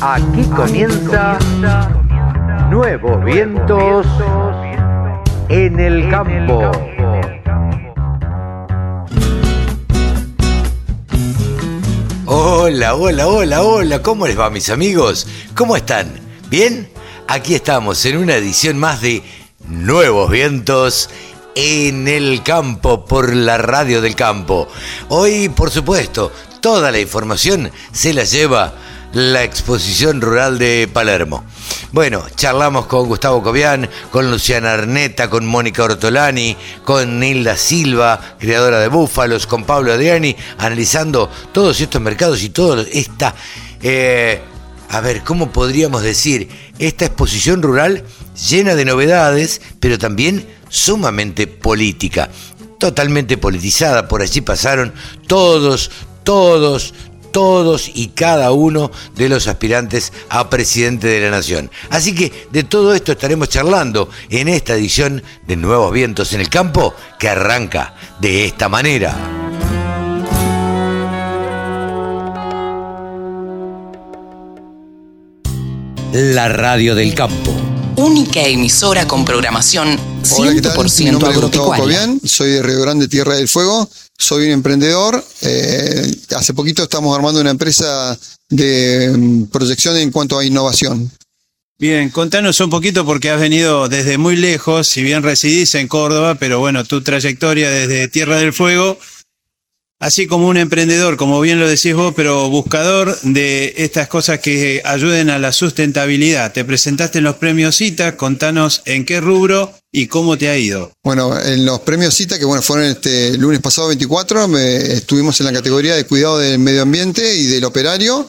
Aquí comienza Nuevos Vientos en el Campo. Hola, hola, hola, hola, ¿cómo les va mis amigos? ¿Cómo están? ¿Bien? Aquí estamos en una edición más de Nuevos Vientos en el campo por la radio del campo. Hoy, por supuesto, toda la información se la lleva la exposición rural de Palermo. Bueno, charlamos con Gustavo Cobian, con Luciana Arneta, con Mónica Ortolani, con Nilda Silva, creadora de Búfalos, con Pablo Adriani, analizando todos estos mercados y toda esta, eh, a ver, ¿cómo podríamos decir? Esta exposición rural llena de novedades, pero también sumamente política, totalmente politizada. Por allí pasaron todos, todos, todos y cada uno de los aspirantes a presidente de la nación. Así que de todo esto estaremos charlando en esta edición de Nuevos Vientos en el Campo que arranca de esta manera. La radio del campo. Única emisora con programación 100% Hola, ¿qué tal? Mi nombre es Gustavo agropecuaria. Cobian, soy de Río Grande, Tierra del Fuego, soy un emprendedor. eh, hace poquito estamos armando una empresa de mm, proyección en cuanto a innovación. Bien, contanos un poquito porque has venido desde muy lejos, si bien residís en Córdoba, pero bueno, tu trayectoria desde Tierra del Fuego, así como un emprendedor, como bien lo decís vos, pero buscador de estas cosas que ayuden a la sustentabilidad. Te presentaste en los premios CITA, contanos en qué rubro y cómo te ha ido. Bueno, en los premios CITA, que bueno, fueron este lunes pasado 24, me- estuvimos en la categoría de cuidado del medio ambiente y del operario.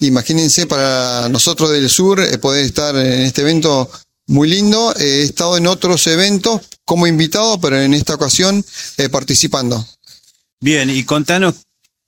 Imagínense para nosotros del sur eh, poder estar en este evento muy lindo. Eh, he estado en otros eventos como invitado, pero en esta ocasión eh, participando. Bien, y contanos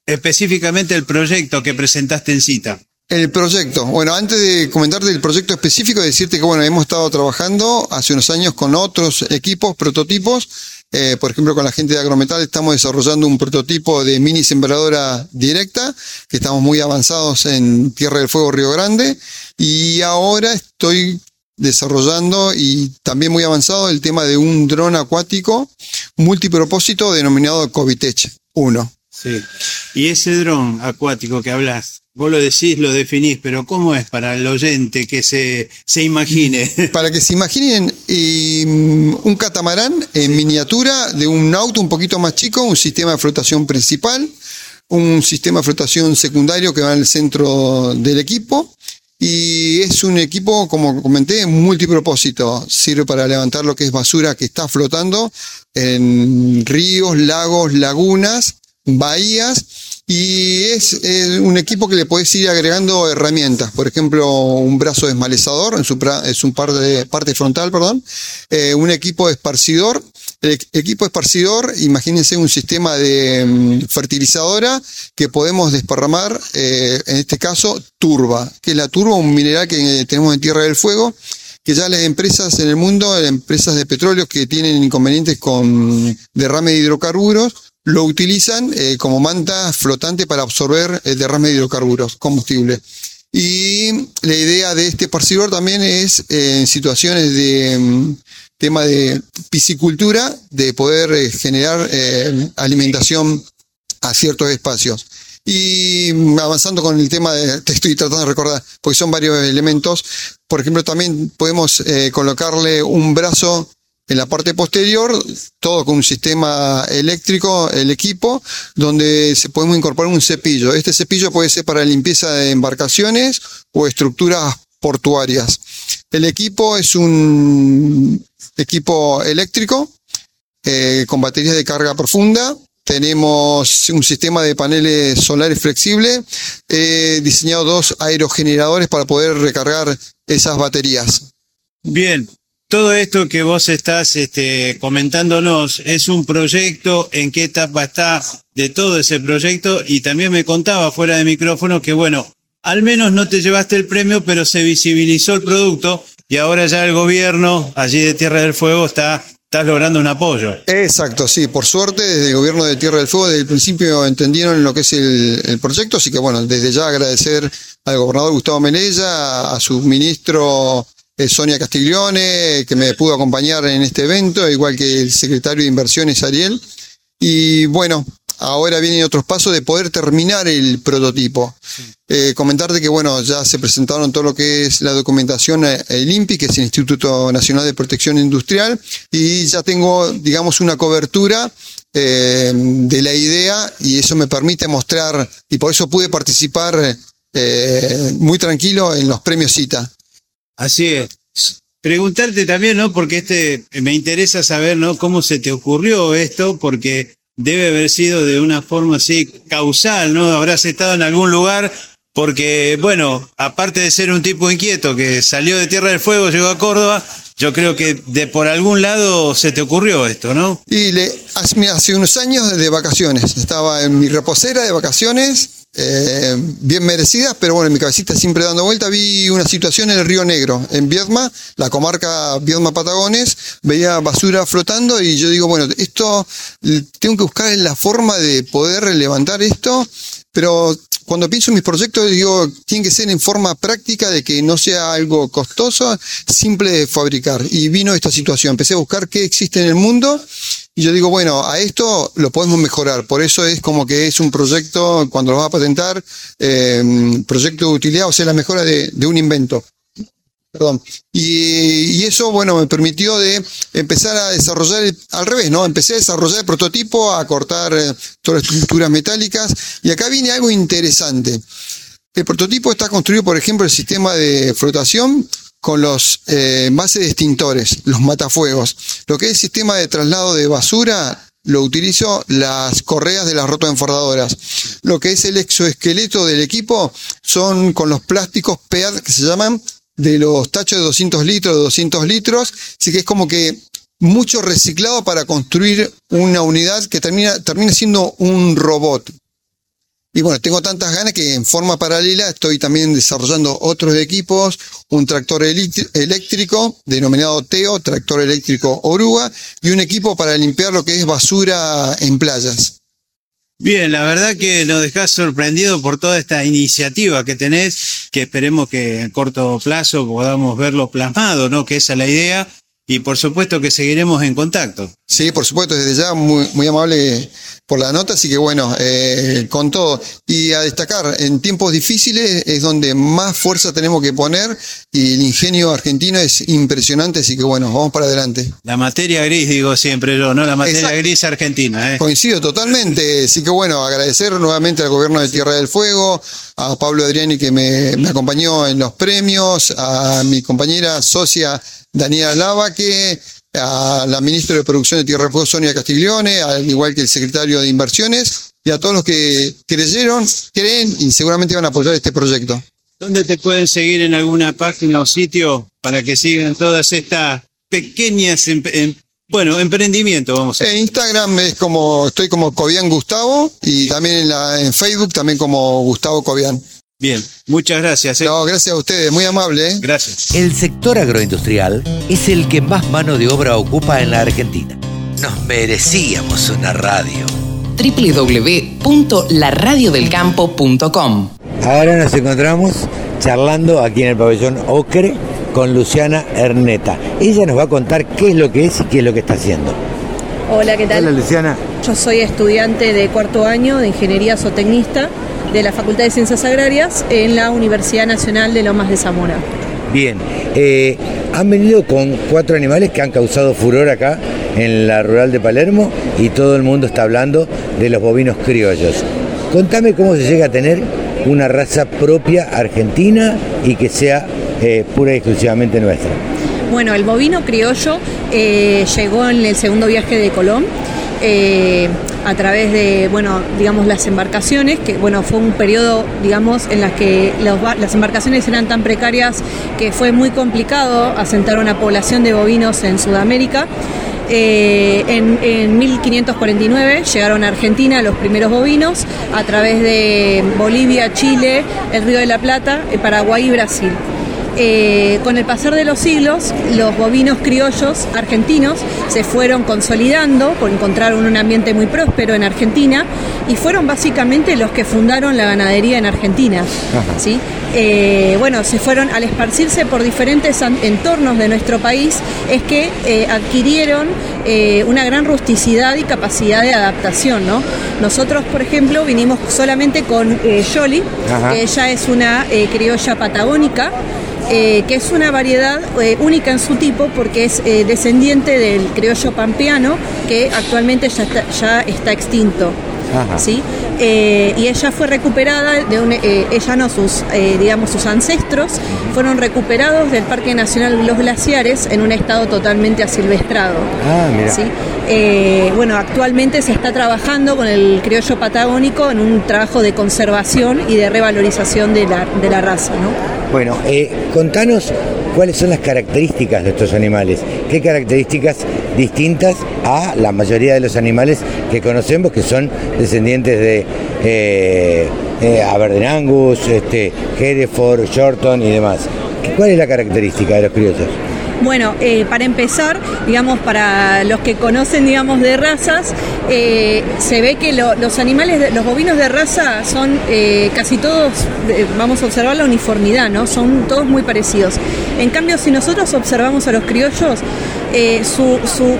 específicamente el proyecto que presentaste en CITA. El proyecto. Bueno, antes de comentarte el proyecto específico, decirte que bueno, hemos estado trabajando hace unos años con otros equipos, prototipos. Eh, por ejemplo, con la gente de Agrometal estamos desarrollando un prototipo de mini sembradora directa, que estamos muy avanzados en Tierra del Fuego, Río Grande. Y ahora estoy desarrollando y también muy avanzado el tema de un dron acuático multipropósito denominado Covitech 1. Sí. Y ese dron acuático que hablas, vos lo decís, lo definís, pero ¿cómo es para el oyente que se, se imagine? Para que se imaginen eh, un catamarán en miniatura de un auto un poquito más chico, un sistema de flotación principal, un sistema de flotación secundario que va en el centro del equipo. Y es un equipo, como comenté, multipropósito. Sirve para levantar lo que es basura que está flotando en ríos, lagos, lagunas, bahías. Y es, es un equipo que le puedes ir agregando herramientas. Por ejemplo, un brazo desmalezador en su, pra- en su parte, parte frontal, perdón. Eh, un equipo esparcidor. El equ- equipo esparcidor, imagínense un sistema de mm, fertilizadora que podemos desparramar, eh, en este caso, turba, que es la turba, un mineral que eh, tenemos en Tierra del Fuego, que ya las empresas en el mundo, empresas de petróleo que tienen inconvenientes con derrame de hidrocarburos, lo utilizan eh, como manta flotante para absorber el derrame de hidrocarburos, combustible. Y la idea de este esparcidor también es en situaciones de mm, tema de piscicultura, de poder eh, generar eh, alimentación a ciertos espacios. Y avanzando con el tema de, te estoy tratando de recordar, porque son varios elementos. Por ejemplo, también podemos eh, colocarle un brazo en la parte posterior, todo con un sistema eléctrico, el equipo, donde se podemos incorporar un cepillo. Este cepillo puede ser para limpieza de embarcaciones o estructuras portuarias. El equipo es un equipo eléctrico eh, con baterías de carga profunda. Tenemos un sistema de paneles solares flexible. He diseñado dos aerogeneradores para poder recargar esas baterías. Bien, todo esto que vos estás este, comentándonos es un proyecto, en qué etapa está de todo ese proyecto y también me contaba fuera de micrófono que bueno, al menos no te llevaste el premio, pero se visibilizó el producto y ahora ya el gobierno allí de Tierra del Fuego está estás logrando un apoyo. Exacto, sí, por suerte desde el gobierno de Tierra del Fuego desde el principio entendieron lo que es el, el proyecto, así que bueno, desde ya agradecer al gobernador Gustavo Melella, a su ministro eh, Sonia Castiglione, que me pudo acompañar en este evento, igual que el secretario de Inversiones Ariel. Y bueno, ahora vienen otros pasos de poder terminar el prototipo. Eh, comentarte que bueno, ya se presentaron todo lo que es la documentación a el INPI, que es el Instituto Nacional de Protección Industrial, y ya tengo, digamos, una cobertura eh, de la idea y eso me permite mostrar, y por eso pude participar eh, muy tranquilo en los premios CITA. Así es. Preguntarte también, ¿no? Porque este me interesa saber, ¿no? Cómo se te ocurrió esto, porque debe haber sido de una forma así causal, ¿no? Habrás estado en algún lugar porque, bueno, aparte de ser un tipo inquieto que salió de Tierra del Fuego, llegó a Córdoba, yo creo que de por algún lado se te ocurrió esto, ¿no? Y le, hace, unos años de vacaciones, estaba en mi reposera de vacaciones, eh, bien merecidas, pero bueno, en mi cabecita siempre dando vuelta, vi una situación en el Río Negro, en Viedma, la comarca Viedma Patagones, veía basura flotando y yo digo, bueno, esto, tengo que buscar la forma de poder levantar esto, pero cuando pienso en mis proyectos, digo, tiene que ser en forma práctica de que no sea algo costoso, simple de fabricar. Y vino esta situación. Empecé a buscar qué existe en el mundo y yo digo, bueno, a esto lo podemos mejorar. Por eso es como que es un proyecto, cuando lo vas a patentar, eh, proyecto de utilidad, o sea, la mejora de, un invento. Perdón. Y, eso, bueno, me permitió de empezar a desarrollar al revés, ¿no? Empecé a desarrollar el prototipo, a cortar eh, todas las estructuras metálicas. Y acá viene algo interesante. El prototipo está construido, por ejemplo, el sistema de flotación con los eh, de extintores, los matafuegos. Lo que es el sistema de traslado de basura, lo utilizo las correas de las rotoenfordadoras. Lo que es el exoesqueleto del equipo son con los plásticos PEAD que se llaman de los tachos de 200 litros, de 200 litros, así que es como que mucho reciclado para construir una unidad que termina, termina siendo un robot. Y bueno, tengo tantas ganas que en forma paralela estoy también desarrollando otros equipos, un tractor eléctrico denominado TEO, tractor eléctrico oruga, y un equipo para limpiar lo que es basura en playas. Bien, la verdad que nos dejás sorprendido por toda esta iniciativa que tenés, que esperemos que en corto plazo podamos verlo plasmado, ¿no? Que esa es la idea. Y por supuesto que seguiremos en contacto. Sí, por supuesto, desde ya muy, muy amable por la nota, así que bueno, eh, con todo. Y a destacar, en tiempos difíciles es donde más fuerza tenemos que poner y el ingenio argentino es impresionante, así que bueno, vamos para adelante. La materia gris, digo siempre yo, ¿no? La materia Exacto. gris argentina. ¿eh? Coincido totalmente, así que bueno, agradecer nuevamente al gobierno de Tierra del Fuego, a Pablo Adriani que me, me acompañó en los premios, a mi compañera socia Daniela Lavaque, a la ministra de Producción de Tierra del Fuego, Sonia Castiglione, al igual que el secretario de Inversiones, y a todos los que creyeron, creen y seguramente van a apoyar este proyecto. ¿Dónde te pueden seguir en alguna página o sitio para que sigan todas estas pequeñas, em, em, bueno, emprendimientos, vamos a? En Instagram es como, estoy como Cobian Gustavo y también en, la, en Facebook también como Gustavo Cobian. Bien, muchas gracias. ¿eh? No, gracias a ustedes, muy amable. ¿eh? Gracias. El sector agroindustrial es el que más mano de obra ocupa en la Argentina. Nos merecíamos una radio. www.laradiodelcampo.com Ahora nos encontramos charlando aquí en el pabellón Ocre con Luciana Erneta. Ella nos va a contar qué es lo que es y qué es lo que está haciendo. Hola, ¿qué tal? Hola Luciana. Yo soy estudiante de cuarto año de Ingeniería Zootecnista de la Facultad de Ciencias Agrarias en la Universidad Nacional de Lomas de Zamora. Bien, eh, han venido con cuatro animales que han causado furor acá en la rural de Palermo y todo el mundo está hablando de los bovinos criollos. Contame cómo se llega a tener una raza propia argentina y que sea eh, pura y exclusivamente nuestra. Bueno, el bovino criollo eh, llegó en el segundo viaje de Colón. Eh, a través de, bueno, digamos, las embarcaciones, que, bueno, fue un periodo, digamos, en las que las embarcaciones eran tan precarias que fue muy complicado asentar una población de bovinos en Sudamérica. Eh, en, en, 1549 llegaron a Argentina los primeros bovinos a través de Bolivia, Chile, el Río de la Plata, Paraguay y Brasil. Eh, con el pasar de los siglos, los bovinos criollos argentinos se fueron consolidando, por encontraron un ambiente muy próspero en Argentina y fueron básicamente los que fundaron la ganadería en Argentina. ¿sí? Eh, bueno, se fueron al esparcirse por diferentes entornos de nuestro país, es que eh, adquirieron eh, una gran rusticidad y capacidad de adaptación. ¿no? Nosotros, por ejemplo, vinimos solamente con Yoli, que ella es una criolla patagónica. Eh, que es una variedad eh, única en su tipo porque es eh, descendiente del criollo pampeano que actualmente ya está, ya está extinto. Ajá. ¿sí? Y ella fue recuperada de un, ella no sus digamos sus ancestros fueron recuperados del Parque Nacional Los Glaciares en un estado totalmente asilvestrado. Ah, mira. ¿sí? Eh, bueno, actualmente se está trabajando con el criollo patagónico en un trabajo de conservación y de revalorización de la, de la raza. ¿no? Bueno, eh, contanos cuáles son las características de estos animales. ¿Qué características distintas a la mayoría de los animales que conocemos que son descendientes de eh, eh, Aberdeen Angus, este, Hereford, Shorton y demás? ¿Cuál es la característica de los criollos? Bueno, eh, para empezar, digamos, para los que conocen, digamos, de razas, eh, se ve que lo- los animales, los bovinos de raza son eh, casi todos, vamos a observar la uniformidad, ¿no? Son todos muy parecidos. En cambio, si nosotros observamos a los criollos, eh, su,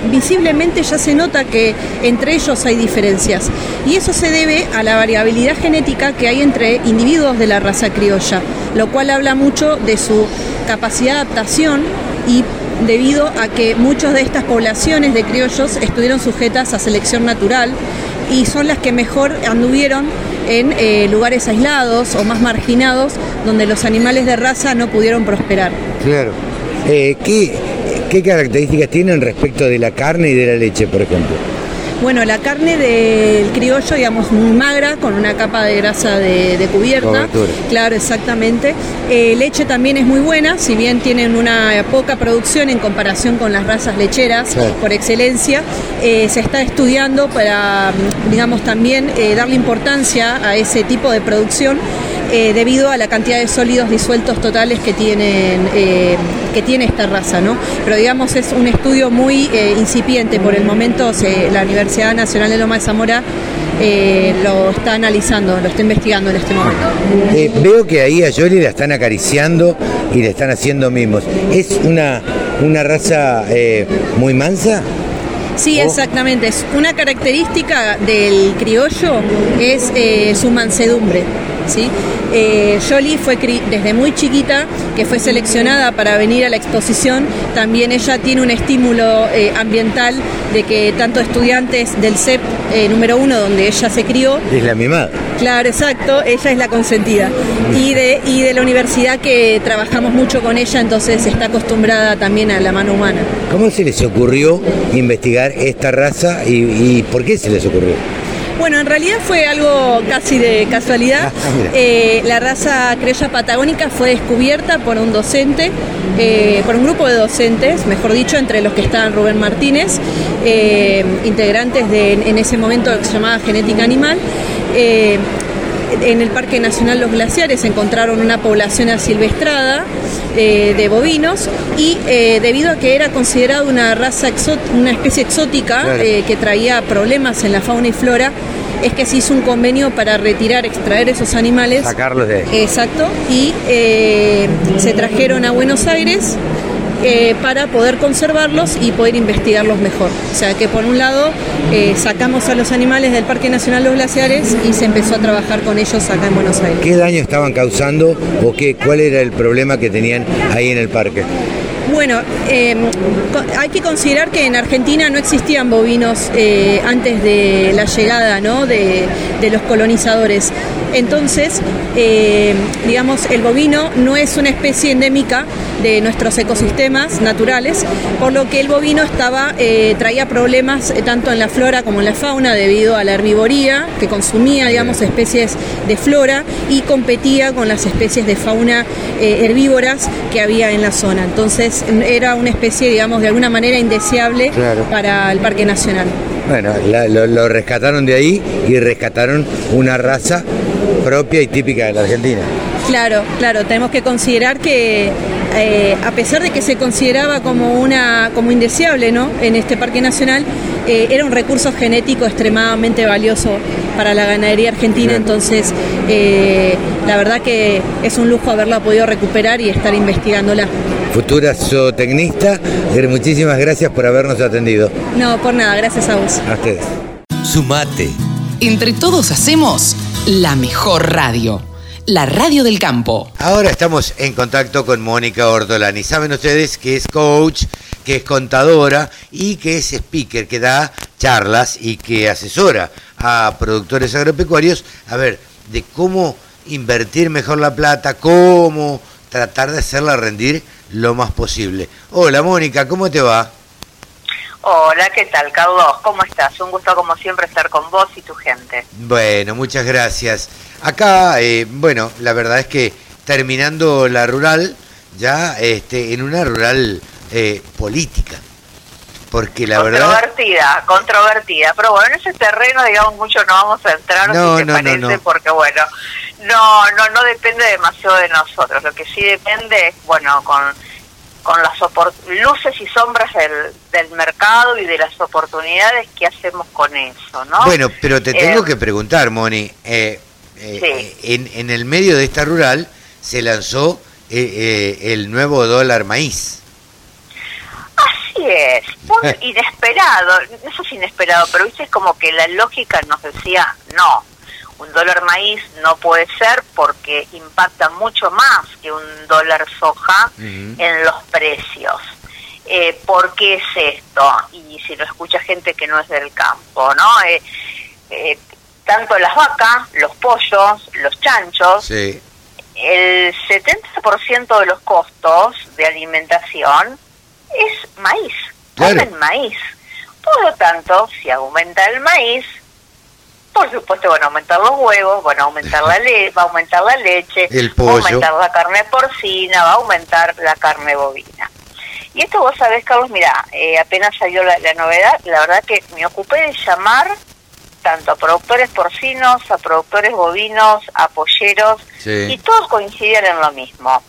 visiblemente ya se nota que entre ellos hay diferencias. Y eso se debe a la variabilidad genética que hay entre individuos de la raza criolla, lo cual habla mucho de su capacidad de adaptación y debido a que muchas de estas poblaciones de criollos estuvieron sujetas a selección natural y son las que mejor anduvieron en eh, lugares aislados o más marginados donde los animales de raza no pudieron prosperar. Claro. Eh, ¿qué, ¿Qué características tienen respecto de la carne y de la leche, por ejemplo? Bueno, la carne del criollo, digamos, muy magra, con una capa de grasa de, de cubierta. Cobertura. Claro, exactamente. Eh, leche también es muy buena, si bien tienen una poca producción en comparación con las razas lecheras Claro. por excelencia, eh, se está estudiando para, digamos, también eh, darle importancia a ese tipo de producción. eh, debido a la cantidad de sólidos disueltos totales que tienen que tiene esta raza, ¿no? Pero digamos es un estudio muy eh, incipiente por el momento. la Universidad Nacional de Loma de Zamora eh, lo está analizando, lo está investigando en este momento. Eh, veo que ahí a Yoli la están acariciando y le están haciendo mimos. ¿Es una, una raza muy mansa? Sí, Oh. exactamente. Es una característica del criollo es eh, su mansedumbre. ¿sí? Eh, Jolie fue cri- desde muy chiquita que fue seleccionada para venir a la exposición. También ella tiene un estímulo eh, ambiental de que tanto estudiantes del CEP eh, número uno, donde ella se crió, Es la mimada. Claro, exacto, ella es la consentida. Y de, y de la universidad que trabajamos mucho con ella, entonces está acostumbrada también a la mano humana. ¿Cómo se les ocurrió investigar esta raza y, y por qué se les ocurrió? Bueno, en realidad fue algo casi de casualidad. Ah, mira. Eh, la raza criolla patagónica fue descubierta por un docente, eh, por un grupo de docentes, mejor dicho, entre los que estaban Rubén Martínez, eh, integrantes de en ese momento que se llamaba Genética Animal. Eh, en el Parque Nacional Los Glaciares encontraron una población asilvestrada eh, de bovinos y eh, debido a que era considerada una raza una especie exótica Claro. eh, que traía problemas en la fauna y flora, es que se hizo un convenio para retirar, extraer esos animales. Sacarlos de ahí. Exacto, y se trajeron a Buenos Aires eh, para poder conservarlos y poder investigarlos mejor. O sea que por un lado eh, sacamos a los animales del Parque Nacional Los Glaciares y se empezó a trabajar con ellos acá en Buenos Aires. ¿Qué daño estaban causando o qué, cuál era el problema que tenían ahí en el parque? Bueno, eh, co- hay que considerar que en Argentina no existían bovinos eh, antes de la llegada ¿no? de, de los colonizadores. Entonces, eh, digamos, el bovino no es una especie endémica de nuestros ecosistemas naturales, por lo que el bovino estaba, eh, traía problemas eh, tanto en la flora como en la fauna debido a la herbivoría que consumía, digamos, especies de flora y competía con las especies de fauna herbívoras que había en la zona. Entonces era una especie, digamos, de alguna manera indeseable Claro. para el Parque Nacional. Bueno, la- lo, lo rescataron de ahí y rescataron una raza propia y típica de la Argentina. Claro, claro, tenemos que considerar que eh, a pesar de que se consideraba como una como indeseable ¿no? en este parque nacional, eh, era un recurso genético extremadamente valioso para la ganadería argentina, entonces eh, la verdad que es un lujo haberla podido recuperar y estar investigándola. Futura zootecnista, muchísimas gracias por habernos atendido. No, por nada, gracias a vos. A ustedes. Sumate. Entre todos hacemos la mejor radio la radio del campo. Ahora estamos en contacto con Mónica Ortolani. Saben ustedes que es coach, que es contadora y que es speaker, que da charlas y que asesora a productores agropecuarios a ver de cómo invertir mejor la plata, cómo tratar de hacerla rendir lo más posible. Hola Mónica, ¿cómo te va? Hola, ¿qué tal, Carlos? ¿Cómo estás? Un gusto, como siempre, estar con vos y tu gente. Bueno, muchas gracias. Acá, eh, bueno, la verdad es que terminando la rural, ya este, en una rural eh, política. Porque la verdad. Controvertida, controvertida. Pero bueno, en ese terreno, digamos, mucho no vamos a entrar, no, si te parece, porque bueno, no, no, no depende demasiado de nosotros. Lo que sí depende es, bueno, con con las luces y sombras del, del, mercado y de las oportunidades que hacemos con eso, ¿no? Bueno, pero te tengo eh, que preguntar, Moni, eh, eh, en, en el medio de esta rural se lanzó el nuevo dólar maíz. Así es, muy inesperado, eso es inesperado, pero viste, es como que la lógica nos decía, no, un dólar maíz no puede ser porque impacta mucho más que un dólar soja en los precios. Eh, ¿Por qué es esto? Y si lo escucha gente que no es del campo, ¿no? Eh, eh, tanto las vacas, los pollos, los chanchos, el 70% de los costos de alimentación es maíz, comen maíz. Por lo tanto, si aumenta el maíz, por supuesto van a aumentar los huevos, van a aumentar la leche, va a aumentar la leche, va a aumentar la carne porcina, va a aumentar la carne bovina. Y esto vos sabés, Carlos, mira, eh, apenas salió la, novedad, la verdad que me ocupé de llamar tanto a productores porcinos, a productores bovinos, a polleros, y todos coincidían en lo mismo.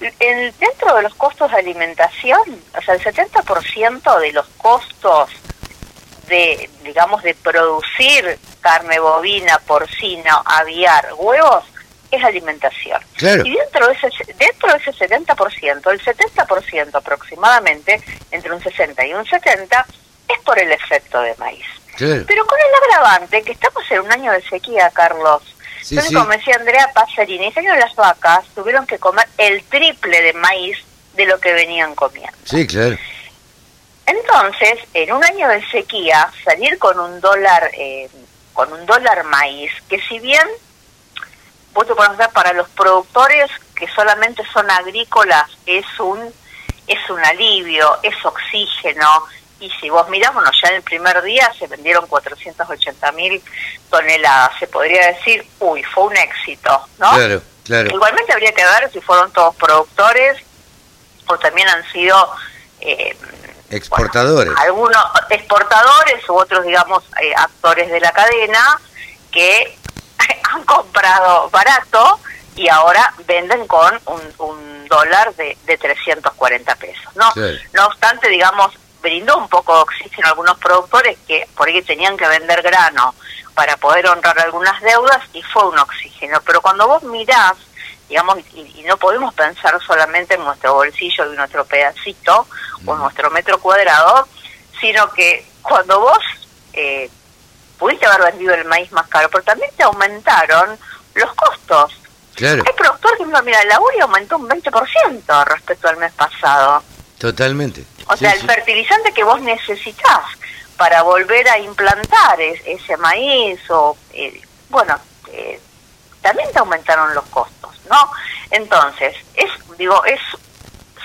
El, dentro de los costos de alimentación, o sea, el 70% de los costos de, digamos, de producir carne bovina, porcina, aviar, huevos, es alimentación. Y dentro de ese, dentro de ese 70%, el 70% aproximadamente, entre un 60 y un 70, es por el efecto de maíz. Pero con el agravante que estamos en un año de sequía, Carlos. Entonces, como decía Andrea Pasarini, año las vacas tuvieron que comer el triple de maíz de lo que venían comiendo. Sí, claro. Entonces, en un año de sequía, salir con un dólar, eh, con un dólar maíz, que si bien vos te para los productores que solamente son agrícolas, es un, es un alivio, es oxígeno, y si vos mirás, bueno, ya en el primer día se vendieron 480 mil toneladas, se podría decir, uy, fue un éxito, ¿no? Claro, claro. Igualmente habría que ver si fueron todos productores o también han sido eh, Exportadores. algunos exportadores u otros, digamos, eh, actores de la cadena que han comprado barato y ahora venden con un, dólar de, de 340 pesos. No, no obstante, digamos, brindó un poco de oxígeno a algunos productores que por ahí tenían que vender grano para poder honrar algunas deudas y fue un oxígeno. Pero cuando vos mirás digamos, y, no podemos pensar solamente en nuestro bolsillo y nuestro pedacito o en nuestro metro cuadrado, sino que cuando vos eh, pudiste haber vendido el maíz más caro, pero también te aumentaron los costos. Claro. Hay productor que mira, la uria aumentó un 20% respecto al mes pasado. Totalmente. O sea, el fertilizante que vos necesitas para volver a implantar ese maíz o, eh, bueno, eh, también te aumentaron los costos, ¿no? Entonces, es, digo, es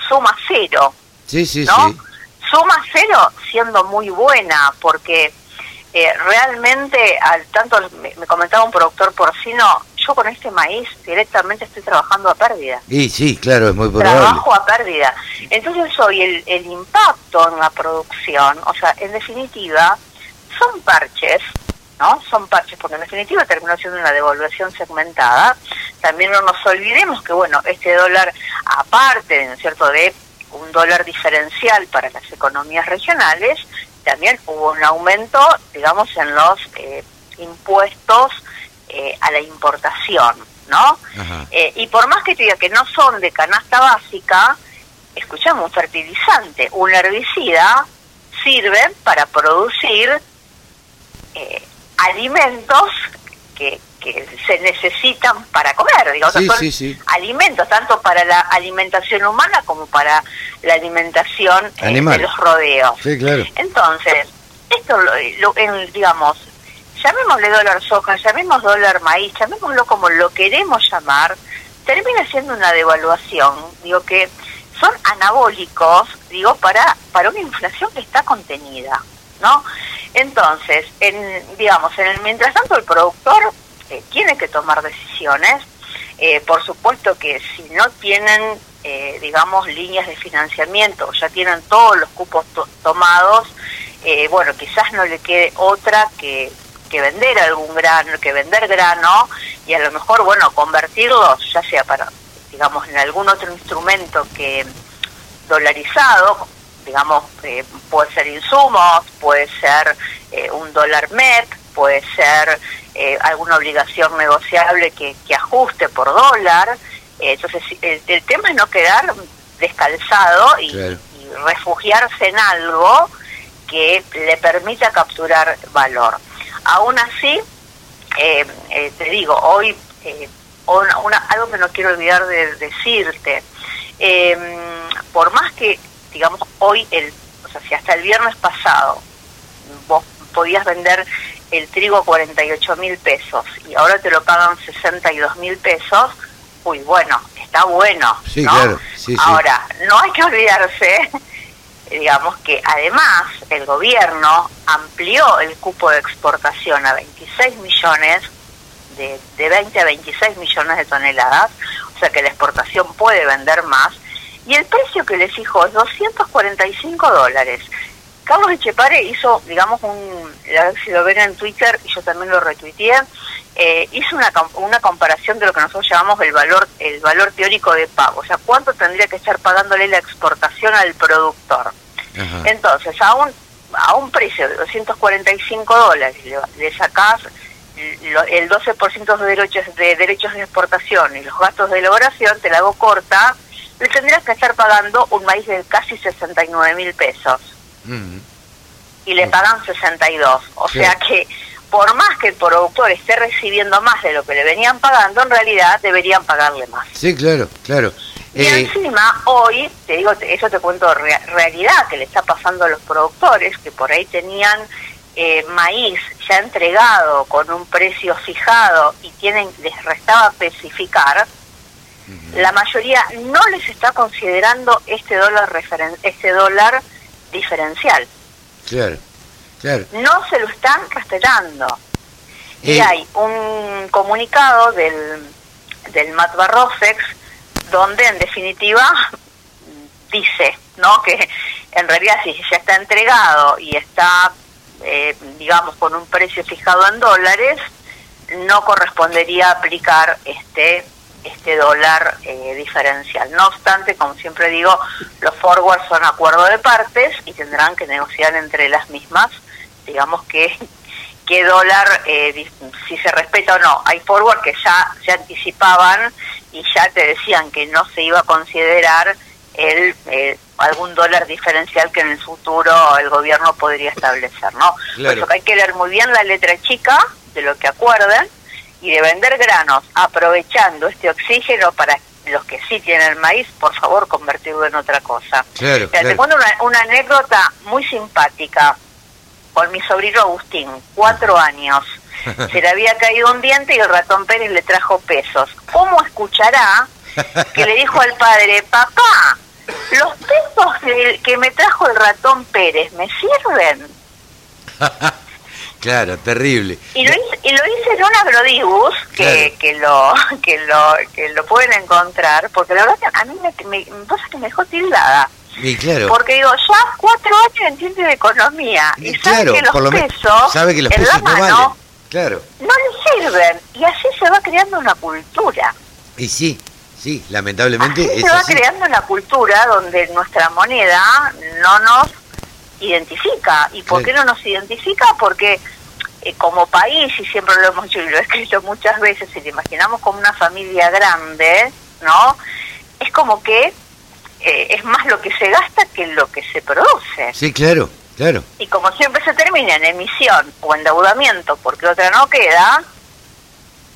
suma cero, sí, sí, ¿no? Sí. Suma cero siendo muy buena, porque eh, realmente, al tanto me, comentaba un productor porcino, yo con este maíz directamente estoy trabajando a pérdida. Y sí, claro, es muy probable. Trabajo a pérdida. Entonces hoy el, el impacto en la producción, o sea, en definitiva, son parches ¿no? Son parches, porque en definitiva terminó siendo una devolución segmentada, también no nos olvidemos que, bueno, este dólar, aparte, ¿no es cierto?, de un dólar diferencial para las economías regionales, también hubo un aumento, digamos, en los eh, impuestos eh, a la importación, ¿no? Eh, y por más que te diga que no son de canasta básica, escuchamos un fertilizante, un herbicida, sirve para producir alimentos que, que se necesitan para comer, digamos, son alimentos tanto para la alimentación humana como para la alimentación eh, de los rodeos. Entonces, esto, lo, digamos, llamémosle dólar soja, llamemos dólar maíz, llamémoslo como lo queremos llamar, termina siendo una devaluación, digo que son anabólicos, digo, para, para una inflación que está contenida, ¿no? Entonces, en, digamos, en el mientras tanto el productor tiene que tomar decisiones. Eh, por supuesto que si no tienen, eh, digamos, líneas de financiamiento, ya tienen todos los cupos tomados, eh, bueno, quizás no le quede otra que, que vender algún grano, que vender grano y a lo mejor, bueno, convertirlos, ya sea para, digamos, en algún otro instrumento que dolarizado, digamos, puede ser insumos, puede ser un dólar MEP, puede ser eh, alguna obligación negociable que, ajuste por dólar. Eh, entonces, el, tema es no quedar descalzado y, refugiarse en algo que le permita capturar valor. Aún así, eh, te digo, hoy, una, algo que no quiero olvidar de decirte, por más que, digamos, hoy, el, o sea, si hasta el viernes pasado vos podías vender el trigo a 48 mil pesos y ahora te lo pagan 62 mil pesos, uy, bueno, está bueno. Sí, claro. ahora, no hay que olvidarse, digamos que además el gobierno amplió el cupo de exportación a 26 millones, de, de 20 a 26 millones de toneladas, o sea que la exportación puede vender más, y el precio que les fijó es 245 dólares. Carlos Echepare hizo, digamos, un, a ver si lo ven en Twitter, y yo también lo retuiteé, eh, hizo una, una comparación de lo que nosotros llamamos el valor, el valor teórico de pago, o sea, cuánto tendría que estar pagándole la exportación al productor. Entonces, a un, a un precio de 245 dólares le, le sacás el 12% de derechos, de derechos de exportación y los gastos de elaboración, te la hago corta, le tendrías que estar pagando un maíz de casi 69 mil pesos. Y le pagan 62. O sea que por más que el productor esté recibiendo más de lo que le venían pagando, en realidad deberían pagarle más. Sí, claro, claro. Y eh, encima, hoy, te digo, eso te cuento realidad que le está pasando a los productores, que por ahí tenían eh, maíz ya entregado con un precio fijado y tienen les restaba especificar, la mayoría no les está considerando este dólar referen este dólar diferencial. Claro, claro. No se lo están respetando. Y eh, hay un comunicado del, del Matbarrofex donde en definitiva dice no que en realidad si ya está entregado y está eh, digamos con un precio fijado en dólares no correspondería aplicar este este dólar eh, diferencial. No obstante, como siempre digo, los forwards son acuerdo de partes y tendrán que negociar entre las mismas, digamos que qué dólar, eh, si se respeta o no. Hay forward que ya se anticipaban y ya te decían que no se iba a considerar el eh, algún dólar diferencial que en el futuro el gobierno podría establecer, ¿no? Por eso que hay que leer muy bien la letra chica de lo que acuerden y de vender granos aprovechando este oxígeno para los que sí tienen maíz, por favor, convertirlo en otra cosa. Claro, Te cuento una, anécdota muy simpática con mi sobrino Agustín, cuatro años. Se le había caído un diente y el ratón Pérez le trajo pesos. ¿Cómo escuchará que le dijo al padre, papá, los pesos que me trajo el ratón Pérez me sirven? Claro, terrible. Y lo hice, y lo hice en un agrodibus que, que, lo, que, lo, que lo pueden encontrar, porque la verdad que a mí me, me, pasa que me dejó tildada. Y claro. Porque digo, ya cuatro años entiende de economía y, sabe que los pesos, sabe que los en la mano Claro. no le sirven. Y así se va creando una cultura. Y sí, sí, lamentablemente Así es se va así. creando una cultura donde nuestra moneda no nos identifica. ¿Y por Sí. qué no nos identifica? Porque eh, como país, y siempre lo hemos dicho y lo he escrito muchas veces, si lo imaginamos como una familia grande, ¿no? Es como que eh, es más lo que se gasta que lo que se produce. Sí, claro, claro. Y como siempre se termina en emisión o endeudamiento porque otra no queda,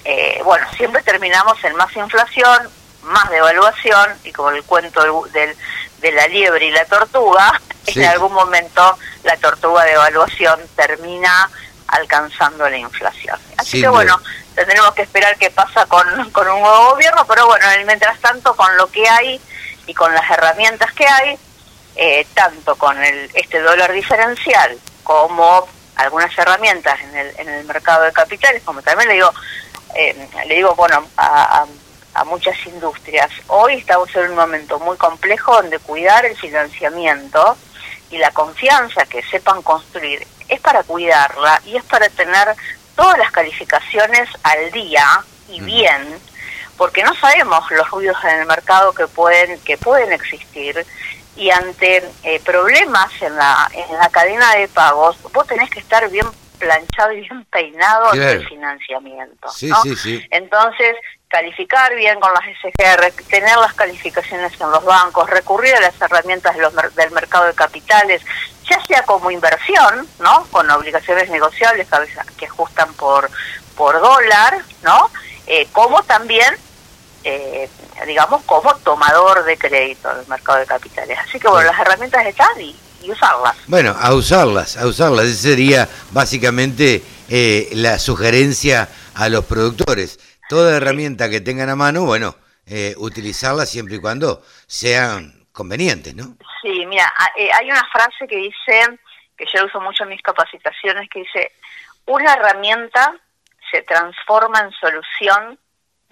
eh, bueno, siempre terminamos en más inflación, más devaluación y como el cuento del, del- de la liebre y la tortuga, Sí. en algún momento la tortuga de evaluación termina alcanzando la inflación. Así Sin que bueno, tendremos que esperar qué pasa con, con un nuevo gobierno, pero bueno, mientras tanto con lo que hay y con las herramientas que hay, eh, tanto con el, este dólar diferencial como algunas herramientas en el, en el mercado de capitales, como también le digo, eh, le digo bueno a, a- a muchas industrias, hoy estamos en un momento muy complejo donde cuidar el financiamiento y la confianza que sepan construir es para cuidarla y es para tener todas las calificaciones al día y bien porque no sabemos los ruidos en el mercado que pueden que pueden existir y ante eh, problemas en la en la cadena de pagos vos tenés que estar bien planchado y bien peinado Claro. el financiamiento Sí, ¿no? sí, sí. entonces calificar bien con las SGR tener las calificaciones en los bancos recurrir a las herramientas de los del mercado de capitales ya sea como inversión no con obligaciones negociables que, a veces- que ajustan por por dólar no eh, como también eh, digamos, como tomador de crédito del mercado de capitales. Así que bueno, las herramientas están y, y usarlas. Bueno, a usarlas, a usarlas. Esa sería básicamente eh, la sugerencia a los productores. Toda herramienta que tengan a mano, bueno, eh, utilizarla siempre y cuando sean convenientes, ¿no? Sí, mira, eh, hay una frase que dice, que yo uso mucho en mis capacitaciones, que dice, una herramienta se transforma en solución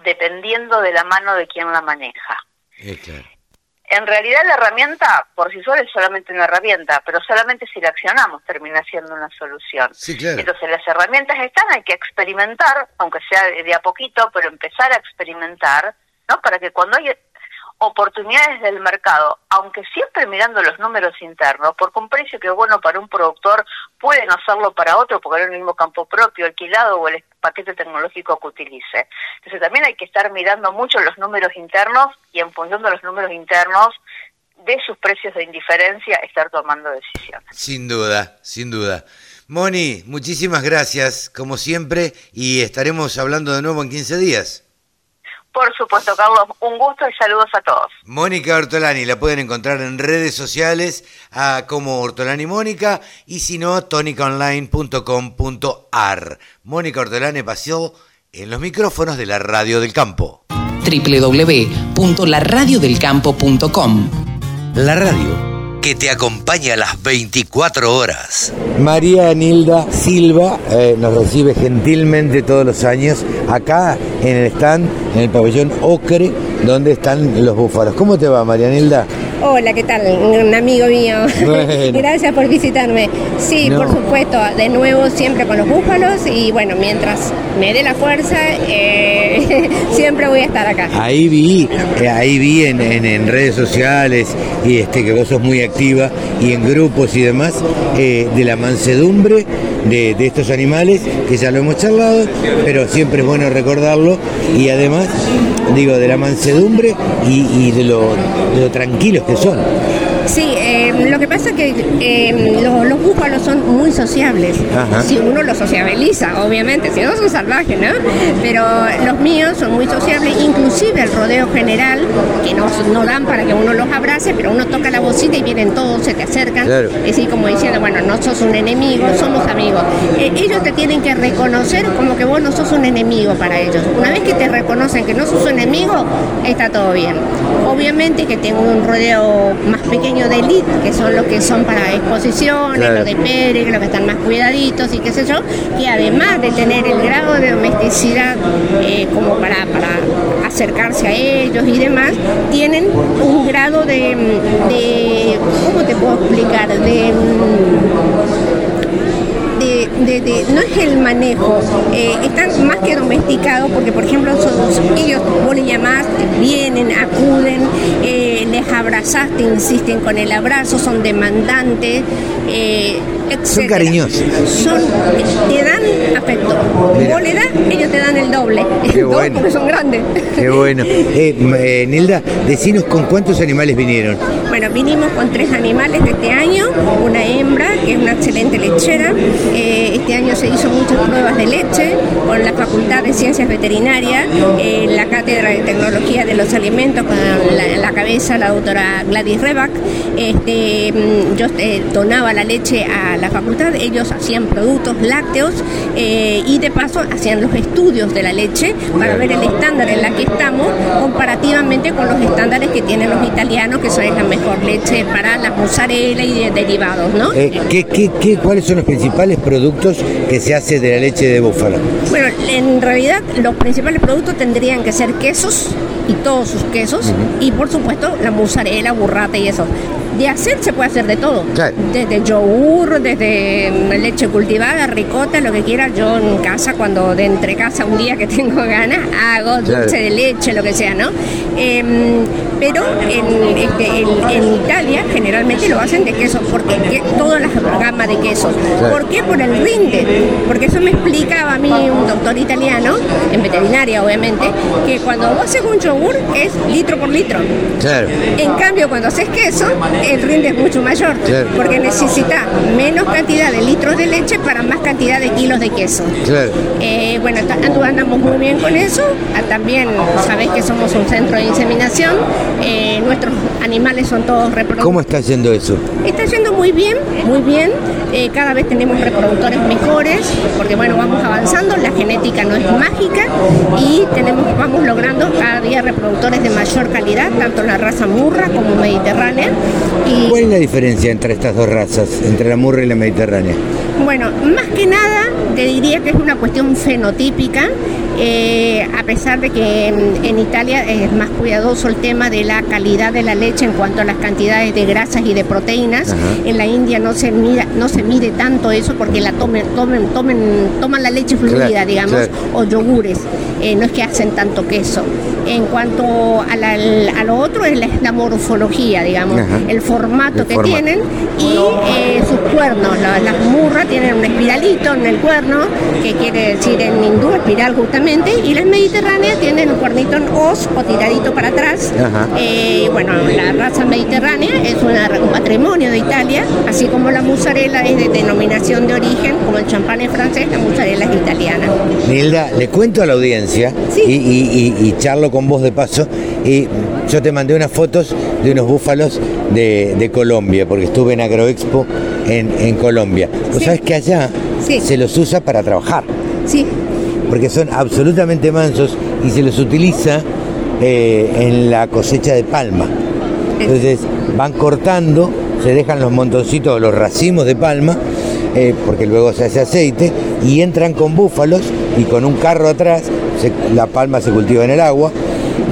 dependiendo de la mano de quien la maneja. Eh, claro. En realidad la herramienta por sí sola es solamente una herramienta, pero solamente si la accionamos termina siendo una solución. Sí, claro. Entonces las herramientas están, hay que experimentar, aunque sea de de a poquito, pero empezar a experimentar, ¿no? Para que cuando hay oportunidades del mercado, aunque siempre mirando los números internos, porque un precio que es bueno para un productor puede no serlo para otro, porque es el mismo campo propio, alquilado o el paquete tecnológico que utilice. Entonces también hay que estar mirando mucho los números internos y en función de los números internos de sus precios de indiferencia estar tomando decisiones. Sin duda, sin duda. Moni, muchísimas gracias, como siempre, y estaremos hablando de nuevo en 15 días. Por supuesto, Carlos, un gusto y saludos a todos. Mónica Ortolani, la pueden encontrar en redes sociales ah, como Ortolani Mónica y si no, tonicaonline.com.ar. Mónica Ortolani pasó en los micrófonos de la Radio del Campo. www.laradiodelcampo.com La radio que te acompaña a las 24 horas. María Nilda Silva eh, nos recibe gentilmente todos los años acá en el stand, en el pabellón Ocre, donde están los búfalos. ¿Cómo te va, María Nilda? Hola, ¿qué tal? Un amigo mío. Bueno. Gracias por visitarme. Sí, No. por supuesto, de nuevo siempre con los búfalos y bueno, mientras me dé la fuerza, eh, siempre voy a estar acá. Ahí vi, eh, ahí vi en, en- en redes sociales y este que vos sos muy activa y en grupos y demás eh, de la mansedumbre de, de estos animales que ya lo hemos charlado, pero siempre es bueno recordarlo y además digo de la mansedumbre y, y de, lo, de lo tranquilos que son. Sí, eh, lo que pasa es que eh, los, los búfalos son muy sociables. Ajá. Si uno los sociabiliza, obviamente, si no son salvajes, ¿no? Pero los míos son muy sociables, inclusive el rodeo general, que no, no dan para que uno los pero uno toca la bocina y vienen todos, se te acercan. Claro. Es decir, como diciendo, bueno, no sos un enemigo, somos amigos. Eh, ellos te tienen que reconocer como que vos no sos un enemigo para ellos. Una vez que te reconocen que no sos un enemigo, está todo bien. Obviamente que tengo un rodeo más pequeño de elite, que son los que son para exposiciones, Claro. los de Pérez, los que están más cuidaditos y qué sé yo, que además de tener el grado de domesticidad eh, como para, para acercarse a ellos y demás, tienen un grado de, de ¿cómo te puedo explicar? De, de no es el manejo, eh, están más que domesticados porque, por ejemplo, son- ellos, vos les llamás, vienen, acuden, eh, les abrazás, te insisten con el abrazo, son demandantes, eh, Son cariñosos. Son, te dan afecto. Mira. Vos le das, ellos te dan el doble. Qué bueno. porque son grandes. Qué bueno. Eh, eh, Nilda, decinos con cuántos animales vinieron. Bueno, vinimos con tres animales de este año, una hembra que es una excelente lechera. Eh, este año se hizo muchas pruebas de leche con la Facultad de Ciencias Veterinarias, la Cátedra de Tecnología de los Alimentos con la, la cabeza la doctora Gladys Reback. Este, mm, yo eh, donaba la leche a la facultad, ellos hacían productos lácteos eh, y de paso hacían los estudios de la leche para ver el estándar en la que estamos comparativamente con los estándares que tienen los italianos, que son la mejor leche para la mozzarella y de- derivados, ¿no? Eh, ¿qué, qué, qué, cuáles son los principales productos que se hace de la leche de búfalo? Bueno, en realidad los principales productos tendrían que ser quesos y todos sus quesos y por supuesto la mozzarella, burrata y eso. De hacer se puede hacer de todo. Desde yogur, desde mm, leche cultivada, ricota, lo que quiera. Yo en casa, cuando de entre casa un día que tengo ganas, hago dulce de leche, lo que sea, ¿no? Em, pero en, este, en- en Italia generalmente lo hacen de queso, porque que, todas las gamas de quesos. Claro. ¿Por qué? Por el rinde. Porque eso me explicaba a mí un doctor italiano, en veterinaria obviamente, que cuando vos haces un yogur es litro por litro. En cambio, cuando haces queso, el rinde es mucho mayor, Claro. porque necesita menos cantidad de litros de leche para más cantidad de kilos de queso. Claro. Eh, bueno, andamos muy bien con eso. Ah, También sabéis que somos un centro de inseminación. Eh, nuestros animales son todos reproductores. ¿Cómo está yendo eso? Está yendo muy bien, muy bien. Eh, cada vez tenemos reproductores mejores, porque bueno, vamos avanzando, la genética no es mágica y tenemos, vamos logrando cada día reproductores de mayor calidad, tanto la raza murra como mediterránea. Y ¿Cuál es la diferencia entre estas dos razas, entre la murra y la mediterránea? Bueno, más que nada te diría que es una cuestión fenotípica, eh, a pesar de que en, en Italia es más cuidadoso el tema de la calidad de la leche en cuanto a las cantidades de grasas y de proteínas. Ajá. En la India no se mide, no se mide tanto eso porque la tomen, tomen, tomen, toman la leche fluida, Claro, digamos, claro. o yogures. Eh, no es que hacen tanto queso. En cuanto a, la- a lo otro es la, la morfología, digamos, Ajá. el formato El que formato. tienen y eh, sus cuernos. La- las murras tienen un espiralito en el cuerno, que quiere decir en hindú espiral justamente, y las mediterráneas tienen un cuernito en os o tiradito para atrás. Eh, bueno, la raza mediterránea es una- un patrimonio de Italia, así como la mozzarella es de denominación de origen, como el champán es francés, la mozzarella es italiana. Nilda, le cuento a la audiencia Sí. y, y- y- y charlo con vos de paso. Y yo te mandé unas fotos de unos búfalos de, de Colombia, porque estuve en Agroexpo en, en Colombia. Vos Sí. sabés que allá Sí. se los usa para trabajar, Sí, porque son absolutamente mansos y se los utiliza eh, en la cosecha de palma. Entonces van cortando, se dejan los montoncitos, los racimos de palma, eh, porque luego se hace aceite, y entran con búfalos y con un carro atrás, se- la palma se cultiva en el agua,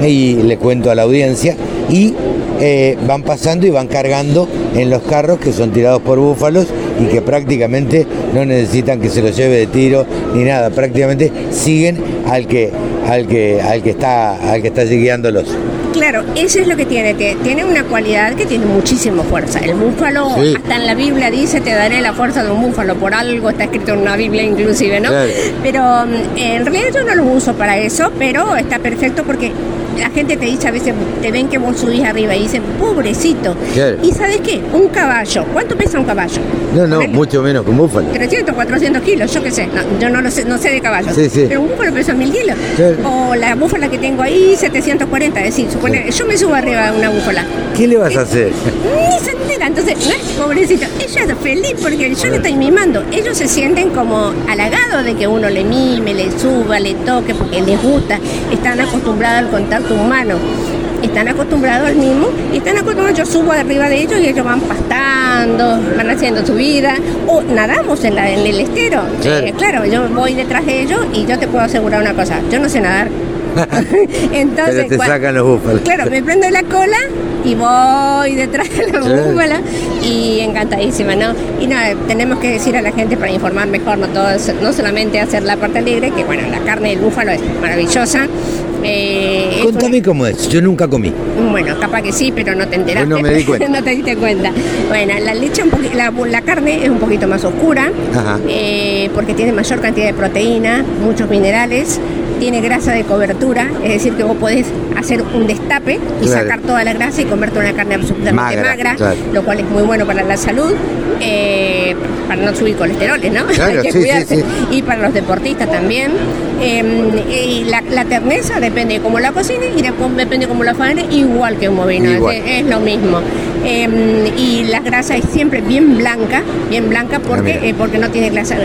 y le cuento a la audiencia, y eh, van pasando y van cargando en los carros que son tirados por búfalos y que prácticamente no necesitan que se los lleve de tiro ni nada, prácticamente siguen al que, al que, al que está, al que está guiándolos. Claro, eso es lo que tiene, que tiene una cualidad que tiene muchísima fuerza. El búfalo, Sí. hasta en la Biblia dice, te daré la fuerza de un búfalo, por algo está escrito en una Biblia inclusive, ¿no? Claro. Pero mm, en realidad yo no lo uso para eso, pero está perfecto porque la gente te dice a veces, te ven que vos subís arriba y dicen, pobrecito. Claro. ¿Y sabes qué? Un caballo, ¿cuánto pesa un caballo? No, no, mucho menos que un búfalo. 300, 400 kilos, yo qué sé, no, yo no lo sé, no sé de caballos, Sí, sí. pero un búfalo pesa 1000 kilos. Claro. O la búfala que tengo ahí, 740, es decir, supone, yo me subo arriba de una búfala. ¿Qué le vas a hacer? Ni se entera, entonces, no es pobrecito, ella es feliz porque yo le estoy mimando. Ellos se sienten como halagados de que uno le mime, le suba, le toque, porque les gusta. Están acostumbrados al contacto humano. Están acostumbrados al mismo y están acostumbrados. Yo subo arriba de ellos y ellos van pastando, van haciendo su vida. O nadamos en, la, en el estero. Claro. Eh, claro, yo voy detrás de ellos y yo te puedo asegurar una cosa: yo no sé nadar. Entonces, Pero te sacan los búfalos. Claro, me prendo la cola y voy detrás de la búfala y encantadísima, ¿no? Y no, tenemos que decir a la gente para informar mejor, no, todo es- no solamente hacer la parte alegre, que bueno, la carne del búfalo es maravillosa. eh, Contame cómo es, yo nunca comí. bueno, capaz que sí, pero no te enteraste. No me di cuenta. no te diste cuenta. Bueno, la leche, un la, la carne es un poquito más oscura, eh, porque tiene mayor cantidad de proteína, muchos minerales, tiene grasa de cobertura, es decir, que vos podés hacer un destape y Claro. sacar toda la grasa y comerte una carne absolutamente Magra, magra, claro. lo cual es muy bueno para la salud, eh, para no subir colesteroles, ¿no? Claro, Hay que sí, cuidarse. sí. Y para los deportistas también. Eh, y la, la terneza depende de cómo la cocine y depende de cómo la faene, igual que un bovino, Igual. es, es lo mismo. Eh, y la grasa es siempre bien blanca, bien blanca porque, Ah, mira. eh, porque no tiene grasa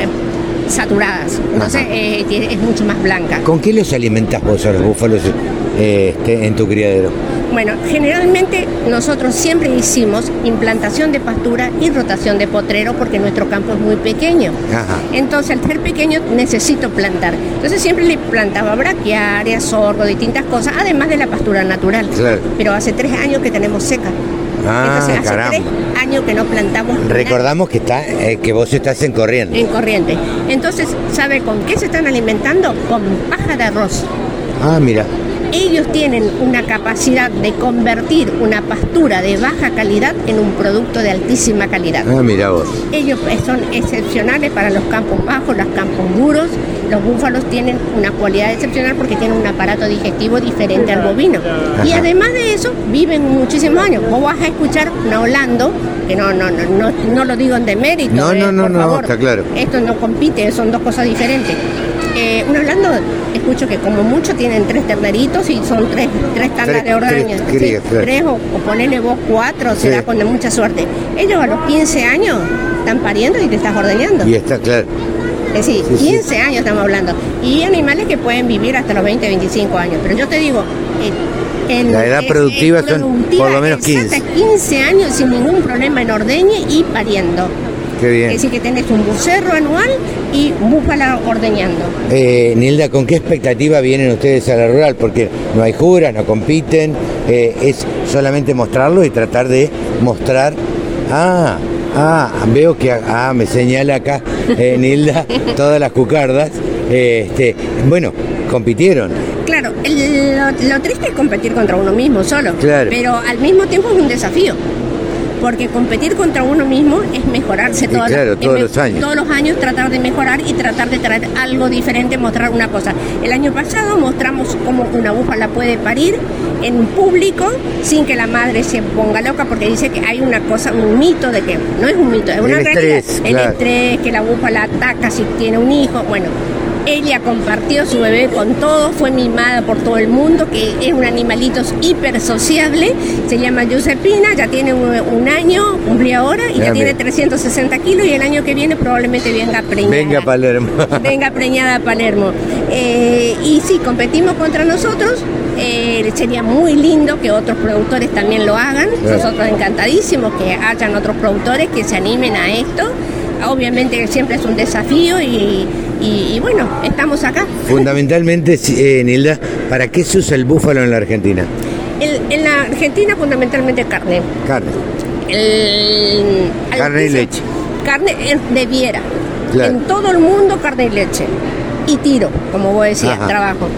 saturadas, entonces eh, tiene- es mucho más blanca. ¿Con qué los alimentas vos a los búfalos eh, este, en tu criadero? Bueno, generalmente nosotros siempre hicimos implantación de pastura y rotación de potrero porque nuestro campo es muy pequeño. Ajá. Entonces, al ser pequeño, necesito plantar. Entonces, siempre le plantaba braquiaria, sorgo, distintas cosas, además de la pastura natural. Claro. Pero hace tres años que tenemos seca. Ah, Entonces, hace caramba. tres años que no plantamos nada Recordamos que está eh, que vos estás en corriente. en corriente. Entonces, ¿sabe con qué se están alimentando? Con paja de arroz. Ah, mira. Ellos tienen una capacidad de convertir una pastura de baja calidad en un producto de altísima calidad. Ah, mira vos. Ellos son excepcionales para los campos bajos, los campos duros. Los búfalos tienen una cualidad excepcional porque tienen un aparato digestivo diferente al bovino. Y además de eso, viven muchísimos años. Vos vas a escuchar una Holando, que no, no, no, no, no lo digo en demérito. No, eh, no, no, por no, favor. está claro. Esto no compite, son dos cosas diferentes. Eh, un Holando, escucho que como mucho tienen tres terneritos y son tres, tres tandas de ordeña. tres o, o ponele vos cuatro, Sí. se da con mucha suerte. Ellos a los 15 años están pariendo y te estás ordeñando. Y está claro. Es decir, Sí, sí. 15 años estamos hablando. Y animales que pueden vivir hasta los 20, 25 años. Pero yo te digo, eh, en- La edad productiva es son productiva por lo menos es hasta 15. 15 años sin ningún problema en ordeñe y pariendo. Qué Es decir, que tenés un bucerro anual y búfala ordeñando. Eh, Nilda, ¿con qué expectativa vienen ustedes a la rural? Porque no hay juras, no compiten, eh, es solamente mostrarlo y tratar de mostrar. Ah, ah, veo que ah, me señala acá eh, Nilda todas las cucardas. Este, bueno, compitieron. Claro, el- lo, lo triste es competir contra uno mismo solo. Claro. Pero al mismo tiempo es un desafío. Porque competir contra uno mismo es mejorarse Y todos, claro, los años. todos los años tratar de mejorar y tratar de traer algo diferente, mostrar una cosa. El año pasado mostramos cómo una búfala puede parir en público sin que la madre se ponga loca porque dice que hay una cosa, un mito de que no es un mito, es una El realidad. estrés, El claro. estrés, que la búfala ataca si tiene un hijo, bueno. Ella compartió su bebé con todos, fue mimada por todo el mundo, que es un animalito hiper sociable, se llama Giuseppina, ya tiene un, un año, cumplió ahora, y Ya, ya tiene mira. 360 kilos y el año que viene probablemente venga preñada. Venga, Palermo. Venga preñada a Palermo. Eh, y sí, competimos contra nosotros. eh, sería muy lindo que otros productores también lo hagan. Claro. Nosotros encantadísimos que hayan otros productores que se animen a esto. Obviamente que siempre es un desafío y, y- y bueno, estamos acá. Fundamentalmente, eh, Nilda, ¿para qué se usa el búfalo en la Argentina? En, en la Argentina fundamentalmente carne. Carne. El- Carne y leche. Carne de viera. Claro. En todo el mundo carne y leche. Y tiro, como vos decías, Ajá. trabajo.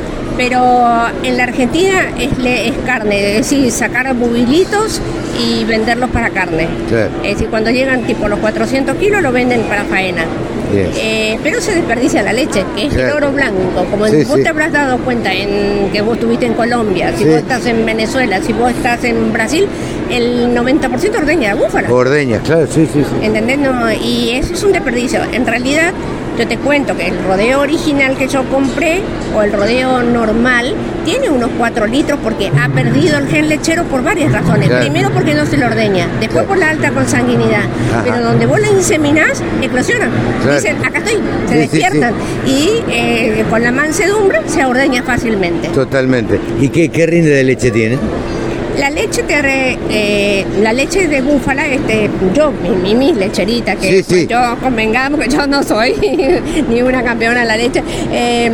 Pero en la Argentina es, es carne, es decir, sacar bubilitos y venderlos para carne. Claro. Es decir, cuando llegan tipo los 400 kilos lo venden para faena. Bien. Eh, pero se desperdicia la leche, que es el Claro. oro blanco. Como Sí, vos sí. te habrás dado cuenta en que vos estuviste en Colombia, si Sí. vos estás en Venezuela, si vos estás en Brasil, el 90% ordeña de búfala. Ordeñas, claro, sí, sí, sí. ¿Entendés? No, y eso es un desperdicio. En realidad, yo te cuento que el rodeo original que yo compré, o el rodeo normal, tiene unos 4 litros porque ha perdido el gen lechero por varias razones. Claro. Primero porque no se lo ordeña, después Claro. por la alta consanguinidad. Ajá. Pero donde vos la inseminás, eclosionan. Claro. Dicen, acá estoy, se Sí, sí, despiertan. Y eh, con la mansedumbre se ordeña fácilmente. Totalmente. ¿Y qué, qué rinde de leche tiene? La leche te re- eh, la leche de búfala, este, yo, mi, mi, mis lecheritas, que Sí, sí. yo convengamos que yo no soy ni una campeona de la leche, eh,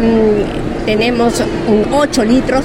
tenemos un 8 litros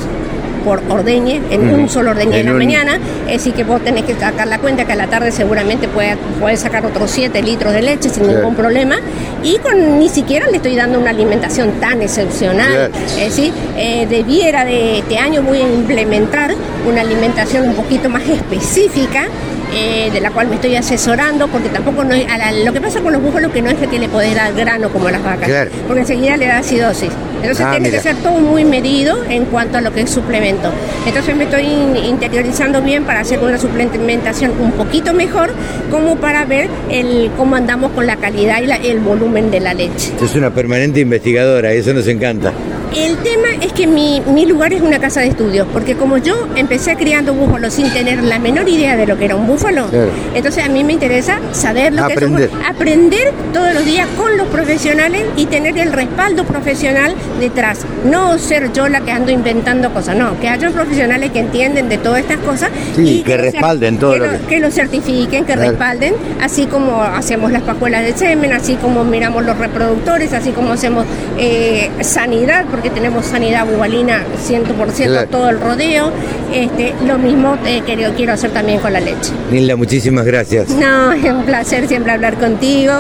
por ordeñe, en un solo ordeñe En en la un- mañana, es decir que vos tenés que sacar la cuenta que a la tarde seguramente puedes puede sacar otros 7 litros de leche sin ningún problema y con ni siquiera le estoy dando una alimentación tan excepcional. Es decir, eh, debiera de este año voy a implementar una alimentación un poquito más específica. eh, de la cual me estoy asesorando porque tampoco no es- a la- lo que pasa con los búfalos que no es que le podés dar grano como a las vacas Claro. porque enseguida le da acidosis entonces Ah, tiene mira. que ser todo muy medido en cuanto a lo que es suplemento entonces me estoy in- interiorizando bien para hacer una suplementación un poquito mejor como para ver el cómo andamos con la calidad y la- el volumen de la leche Es una permanente investigadora, eso nos encanta. el tema es que mi, mi lugar es una casa de estudios, porque como yo empecé criando búfalos sin tener la menor idea de lo que era un búfalo, Claro. entonces a mí me interesa saber lo Aprender. que es un búfalo, aprender todos los días con los profesionales y tener el respaldo profesional detrás. No ser yo la que ando inventando cosas, no, que haya profesionales que entienden de todas estas cosas Sí, y que respalden todo que lo lo, que- que lo certifiquen, que Claro. respalden, así como hacemos las pajuelas de semen, así como miramos los reproductores, así como hacemos eh, sanidad, porque tenemos sanidad bubalina 100% Claro. todo el rodeo. Este, lo mismo eh, quiero, quiero hacer también con la leche. Nilda, muchísimas gracias. No, es un placer siempre hablar contigo,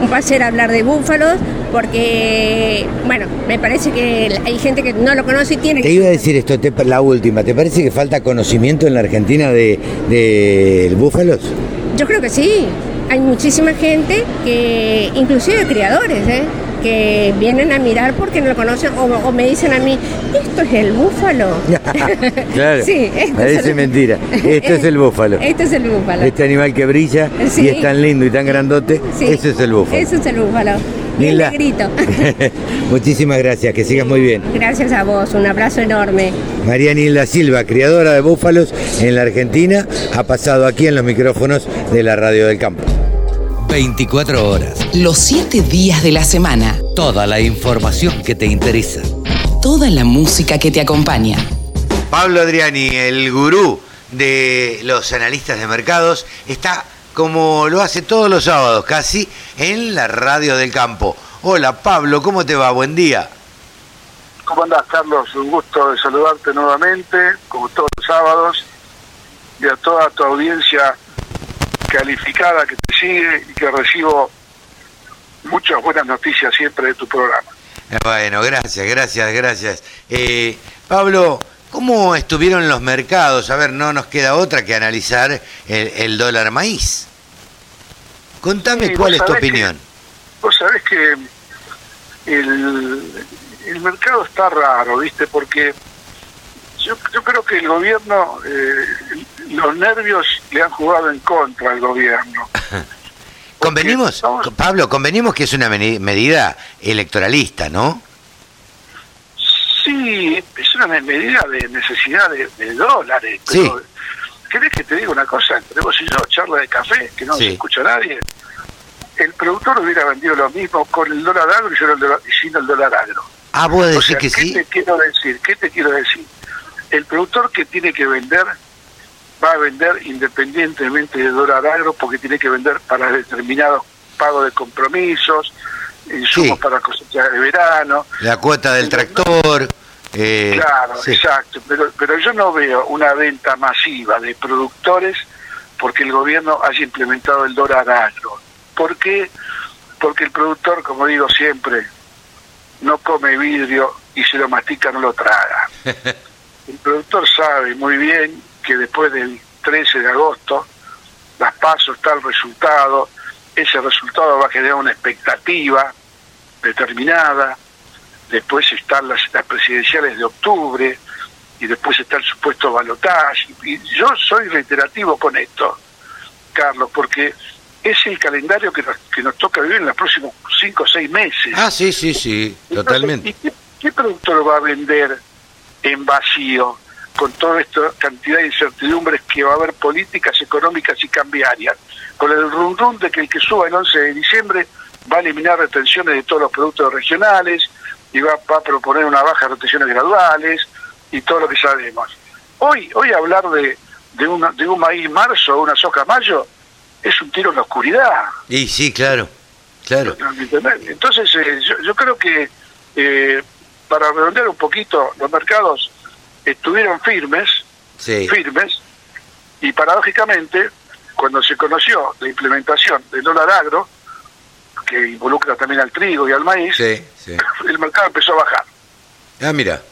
un placer hablar de búfalos, porque, bueno, me parece que hay gente que no lo conoce y tiene Te que... iba a decir esto, te- la última. ¿Te parece que falta conocimiento en la Argentina de, de búfalos? Yo creo que sí. Hay muchísima gente que, inclusive criadores, ¿eh? Que vienen a mirar porque no lo conocen o, o me dicen a mí, esto es el búfalo. claro. Sí, esto es Parece el- mentira. Esto es el búfalo. Este es el búfalo. Este animal que brilla Sí. y es tan lindo y tan grandote, Sí. ese es el búfalo. Ese es el búfalo. Muchísimas gracias, que sigas muy bien. Gracias a vos, un abrazo enorme. María Nilda Silva, criadora de búfalos en la Argentina, ha pasado aquí en los micrófonos de la Radio del Campo. 24 horas. Los siete días de la semana. Toda la información que te interesa. Toda la música que te acompaña. Pablo Adriani, el gurú de los analistas de mercados, está como lo hace todos los sábados casi en la Radio del Campo. Hola Pablo, ¿cómo te va? Buen día. ¿Cómo andás, Carlos? Un gusto de saludarte nuevamente, como todos los sábados, y a toda tu audiencia calificada que te sigue y que recibo muchas buenas noticias siempre de tu programa. Eh, Bueno, gracias, gracias, gracias. Eh, Pablo, ¿cómo estuvieron los mercados? A ver, no nos queda otra que analizar el, el dólar maíz. Contame Sí, cuál es tu sabés que- opinión. Vos sabés que el, el mercado está raro, ¿viste? Porque yo, yo creo que el gobierno, eh, los nervios le han jugado en contra al gobierno. Convenimos, estamos- Pablo, convenimos que es una medida electoralista, ¿no? Sí, es una medida de necesidad de, de dólares. Pero, ¿Querés que te diga una cosa? Entre vos y yo, charla de café, que no Sí. se escucha nadie. El productor hubiera vendido lo mismo con el dólar agro y, yo el dólar- y sin el dólar agro. Ah, vos O decís sea, que ¿qué sí. te quiero decir? ¿Qué te quiero decir? El productor que tiene que vender va a vender independientemente de dólar agro porque tiene que vender para determinados pagos de compromisos, insumos Sí. para cosecha de verano. La cuota del tractor. eh, Claro, sí. exacto. Pero, pero yo no veo una venta masiva de productores porque el gobierno haya implementado el dólar agro. ¿Por qué? Porque el productor, como digo siempre, no come vidrio y se lo mastica, no lo traga. El productor sabe muy bien que después del 13 de agosto, las pasos está el resultado, ese resultado va a generar una expectativa determinada, después están las, las presidenciales de octubre y después está el supuesto balotaje. Y yo soy reiterativo con esto, Carlos, porque es el calendario que nos, que nos toca vivir en los próximos cinco o seis meses. Ah, sí, sí, sí, Entonces, totalmente. ¿y qué, qué productor va a vender en vacío con toda esta cantidad de incertidumbres que va a haber políticas económicas y cambiarias? Con el rum rum de que el que suba el 11 de diciembre va a eliminar retenciones de todos los productos regionales y va, va a proponer una baja de retenciones graduales y todo lo que sabemos. Hoy hoy hablar de, de, una, de un maíz marzo o una soja mayo es un tiro en la oscuridad. Y sí, claro, claro. Entonces, eh, yo, yo creo que eh, para redondear un poquito los mercados, estuvieron firmes, Sí. firmes, y paradójicamente, cuando se conoció la implementación del dólar agro, que involucra también al trigo y al maíz, Sí, sí. el mercado empezó a bajar. Ah, mira.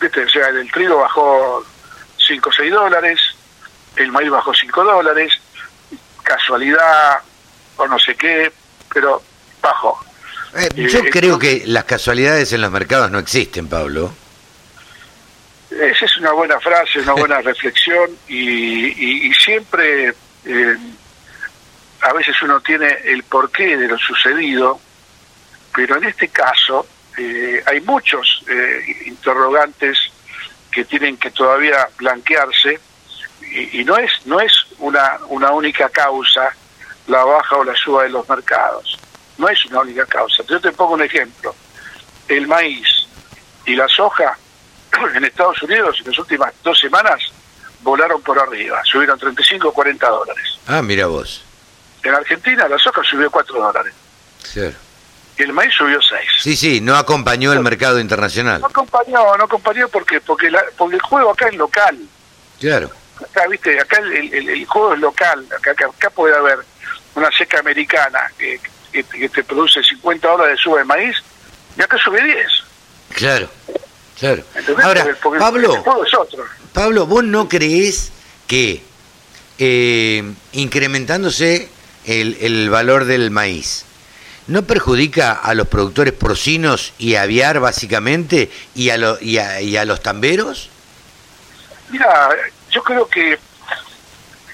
¿Viste? O sea, el trigo bajó 5 o 6 dólares, el maíz bajó 5 dólares, casualidad o no sé qué, pero bajó. Eh, yo eh, creo que las casualidades en los mercados no existen, Pablo. Esa es una buena frase, una buena reflexión y, y- y siempre eh, a veces uno tiene el porqué de lo sucedido, pero en este caso eh, hay muchos eh, interrogantes que tienen que todavía blanquearse y, y no es no es una una única causa la baja o la suba de los mercados, no es una única causa. Yo te pongo un ejemplo, el maíz y la soja en Estados Unidos en las últimas dos semanas volaron por arriba, subieron 35 o 40 dólares. Ah, mira vos. En Argentina la soja subió 4 dólares Claro. y el maíz subió 6. Sí, sí, no acompañó el mercado internacional. No acompañó, no acompañó porque porque, la- porque el juego acá es local. Claro. Acá, viste, acá el, el- el juego es local. Acá, acá, acá puede haber una seca americana que, que- que te produce 50 dólares de suba de maíz y acá sube 10. Claro. Claro. ¿entendés? Ahora, Porque- porque Pablo, el juego es otro. Pablo, ¿vos no creés que eh, incrementándose el, el valor del maíz no perjudica a los productores porcinos y aviar básicamente y a, lo- y a, y a los tamberos? Mira, yo creo que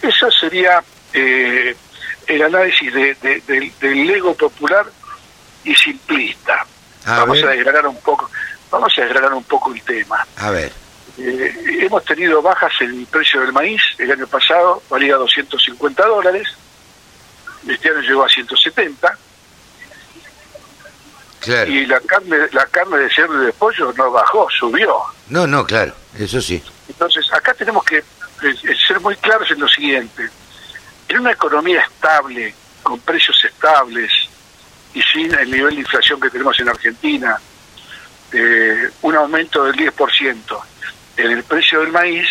eso sería eh, el análisis de- de- del, del ego popular y simplista. A vamos ver. a desgranar un poco, vamos a desgranar un poco el tema. A ver. Eh, hemos tenido bajas en el precio del maíz. El año pasado valía 250 dólares. Este año llegó a 170. Claro. Y la carne, la carne de cerdo y de pollo no bajó, subió. No, no, claro, eso sí. Entonces, acá tenemos que eh, eh, ser muy claros en lo siguiente. En una economía estable, con precios estables y sin el nivel de inflación que tenemos en Argentina, eh, un aumento del 10% en el precio del maíz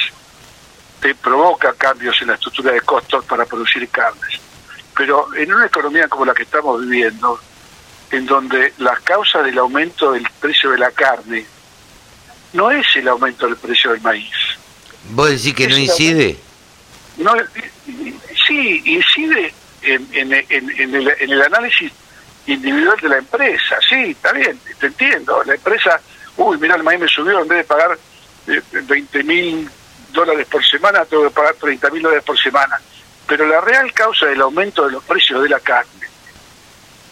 te provoca cambios en la estructura de costos para producir carnes. Pero en una economía como la que estamos viviendo, en donde la causa del aumento del precio de la carne no es el aumento del precio del maíz. ¿Vos decís que no incide? No, sí, incide en, en- en- en el, en el análisis individual de la empresa, sí, está bien, te entiendo. La empresa, uy, mira, el maíz me subió, en vez de pagar eh, 20 mil dólares por semana, tengo que pagar 30 mil dólares por semana. Pero la real causa del aumento de los precios de la carne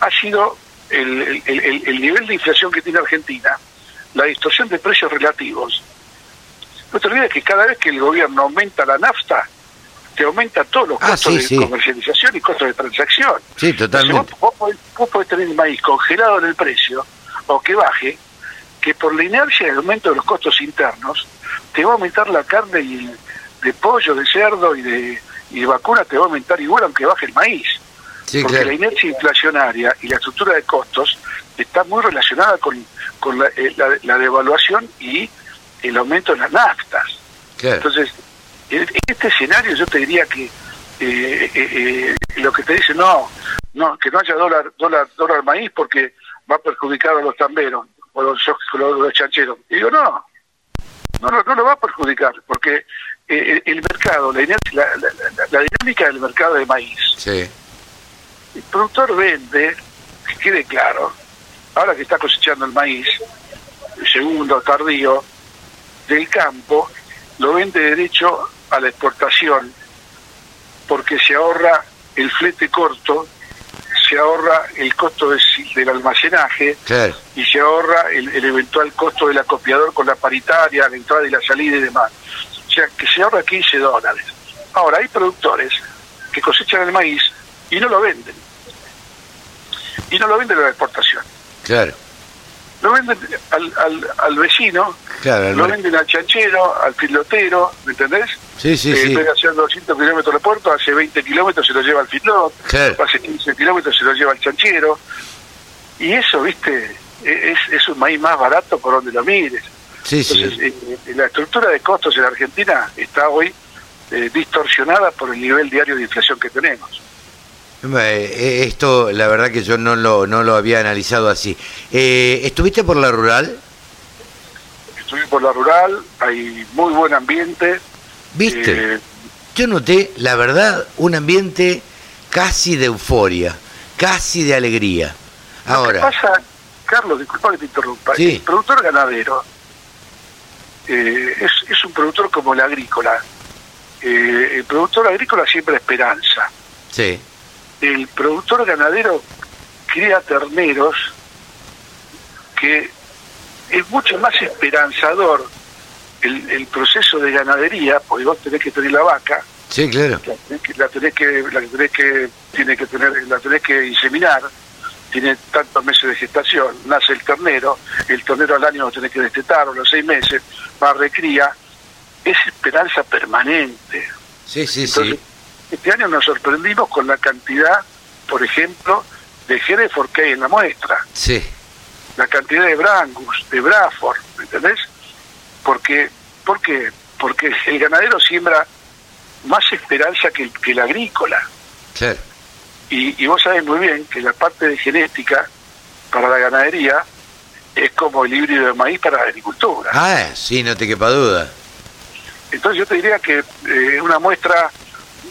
ha sido el- el nivel de inflación que tiene Argentina, la distorsión de precios relativos. No te olvides que cada vez que el gobierno aumenta la nafta, te aumenta todos los Ah, costos sí, de sí. comercialización y costos de transacción. Sí, Entonces, totalmente. vos, vos podés, vos podés tener el maíz congelado en el precio o que baje, que por la inercia del aumento de los costos internos, te va a aumentar la carne y el- de pollo, de cerdo y de, y de vacuna, te va a aumentar igual aunque baje el maíz. Sí, porque claro. la inercia inflacionaria y la estructura de costos está muy relacionada con, con la, eh, la- la devaluación y el aumento de las naftas. Claro. Entonces, en este escenario yo te diría que eh, eh, eh, lo que te dice no, no, que no haya dólar, dólar, dólar maíz porque va a perjudicar a los tamberos o los, los, los chancheros. Y digo, no, no, no, no lo va a perjudicar porque el, el mercado, la, inercia- la, la- la- la dinámica del mercado de maíz, Sí. el productor vende, que quede claro, ahora que está cosechando el maíz, segundo, tardío, del campo, lo vende derecho a la exportación, porque se ahorra el flete corto, se ahorra el costo de- del almacenaje Claro. y se ahorra el, el eventual costo del acopiador con la paritaria, la entrada y la salida y demás. O sea, que se ahorra 15 dólares. Ahora, hay productores que cosechan el maíz y no lo venden. Y no lo venden a la exportación. Claro. Lo venden al, al, al vecino, Claro, lo venden al chanchero, al filotero, ¿me entendés? Sí, sí, Eh, sí. De hacer 200 kilómetros de puerto, hace 20 kilómetros se lo lleva al filot, Claro. hace 15 kilómetros se lo lleva al chanchero. Y eso, viste, e- es, es un maíz más barato por donde lo mires. Sí, sí. Entonces, eh, la estructura de costos en Argentina está hoy eh, distorsionada por el nivel diario de inflación que tenemos. Eh, Esto, la verdad que yo no lo, no lo había analizado así. Eh, ¿Estuviste por la rural? Estuve por la rural, hay muy buen ambiente. ¿Viste? Eh, Yo noté, la verdad, un ambiente casi de euforia, casi de alegría. Lo que Ahora, pasa, Carlos, disculpa que te interrumpa, Sí. el productor ganadero eh, es, es un productor como el agrícola. Eh, el productor agrícola siempre esperanza. sí, El productor ganadero cría terneros que es mucho más esperanzador el, el proceso de ganadería, porque vos tenés que tener la vaca, sí, claro. la tenés que, la tenés que, la tenés que, tiene que tener, la tenés que inseminar, tiene tantos meses de gestación, nace el ternero, el ternero al año lo tenés que destetar, o los seis meses, a recría, es esperanza permanente. Sí, sí, Entonces, sí. Este año nos sorprendimos con la cantidad, por ejemplo, de Hereford que hay en la muestra, Sí, la cantidad de Brangus, de Braford, ¿me ¿entendés? Porque, ¿Por qué? Porque el ganadero siembra más esperanza que el, que el agrícola. Y, y vos sabés muy bien que la parte de genética para la ganadería es como el híbrido de maíz para la agricultura. Ah, sí, no te quepa duda. Entonces yo te diría que eh, una muestra,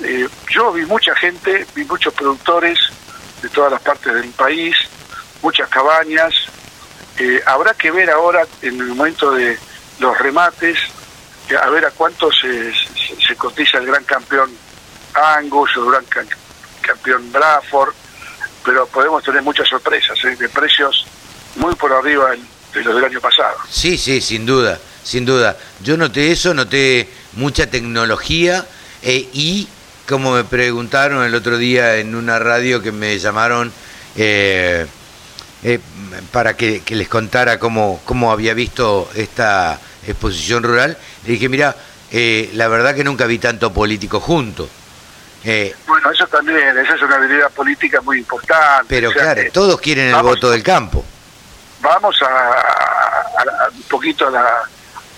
eh, yo vi mucha gente, vi muchos productores de todas las partes del país, muchas cabañas. Eh, habrá que ver ahora en el momento de los remates, que a ver a cuánto se, se, cotiza el gran campeón Angus o el gran ca- campeón Braford, pero podemos tener muchas sorpresas, ¿eh? de precios muy por arriba de los del año pasado. Sí, sí, sin duda, sin duda. Yo noté eso, noté mucha tecnología eh, y, como me preguntaron el otro día en una radio que me llamaron eh, eh, para que, que les contara cómo, cómo había visto esta exposición rural, le dije, mira, eh, la verdad que nunca vi tanto político junto. Eh, Bueno, eso también, esa es una habilidad política muy importante. pero O sea, claro, todos quieren el voto del campo. Vamos a, a- a- un poquito a la-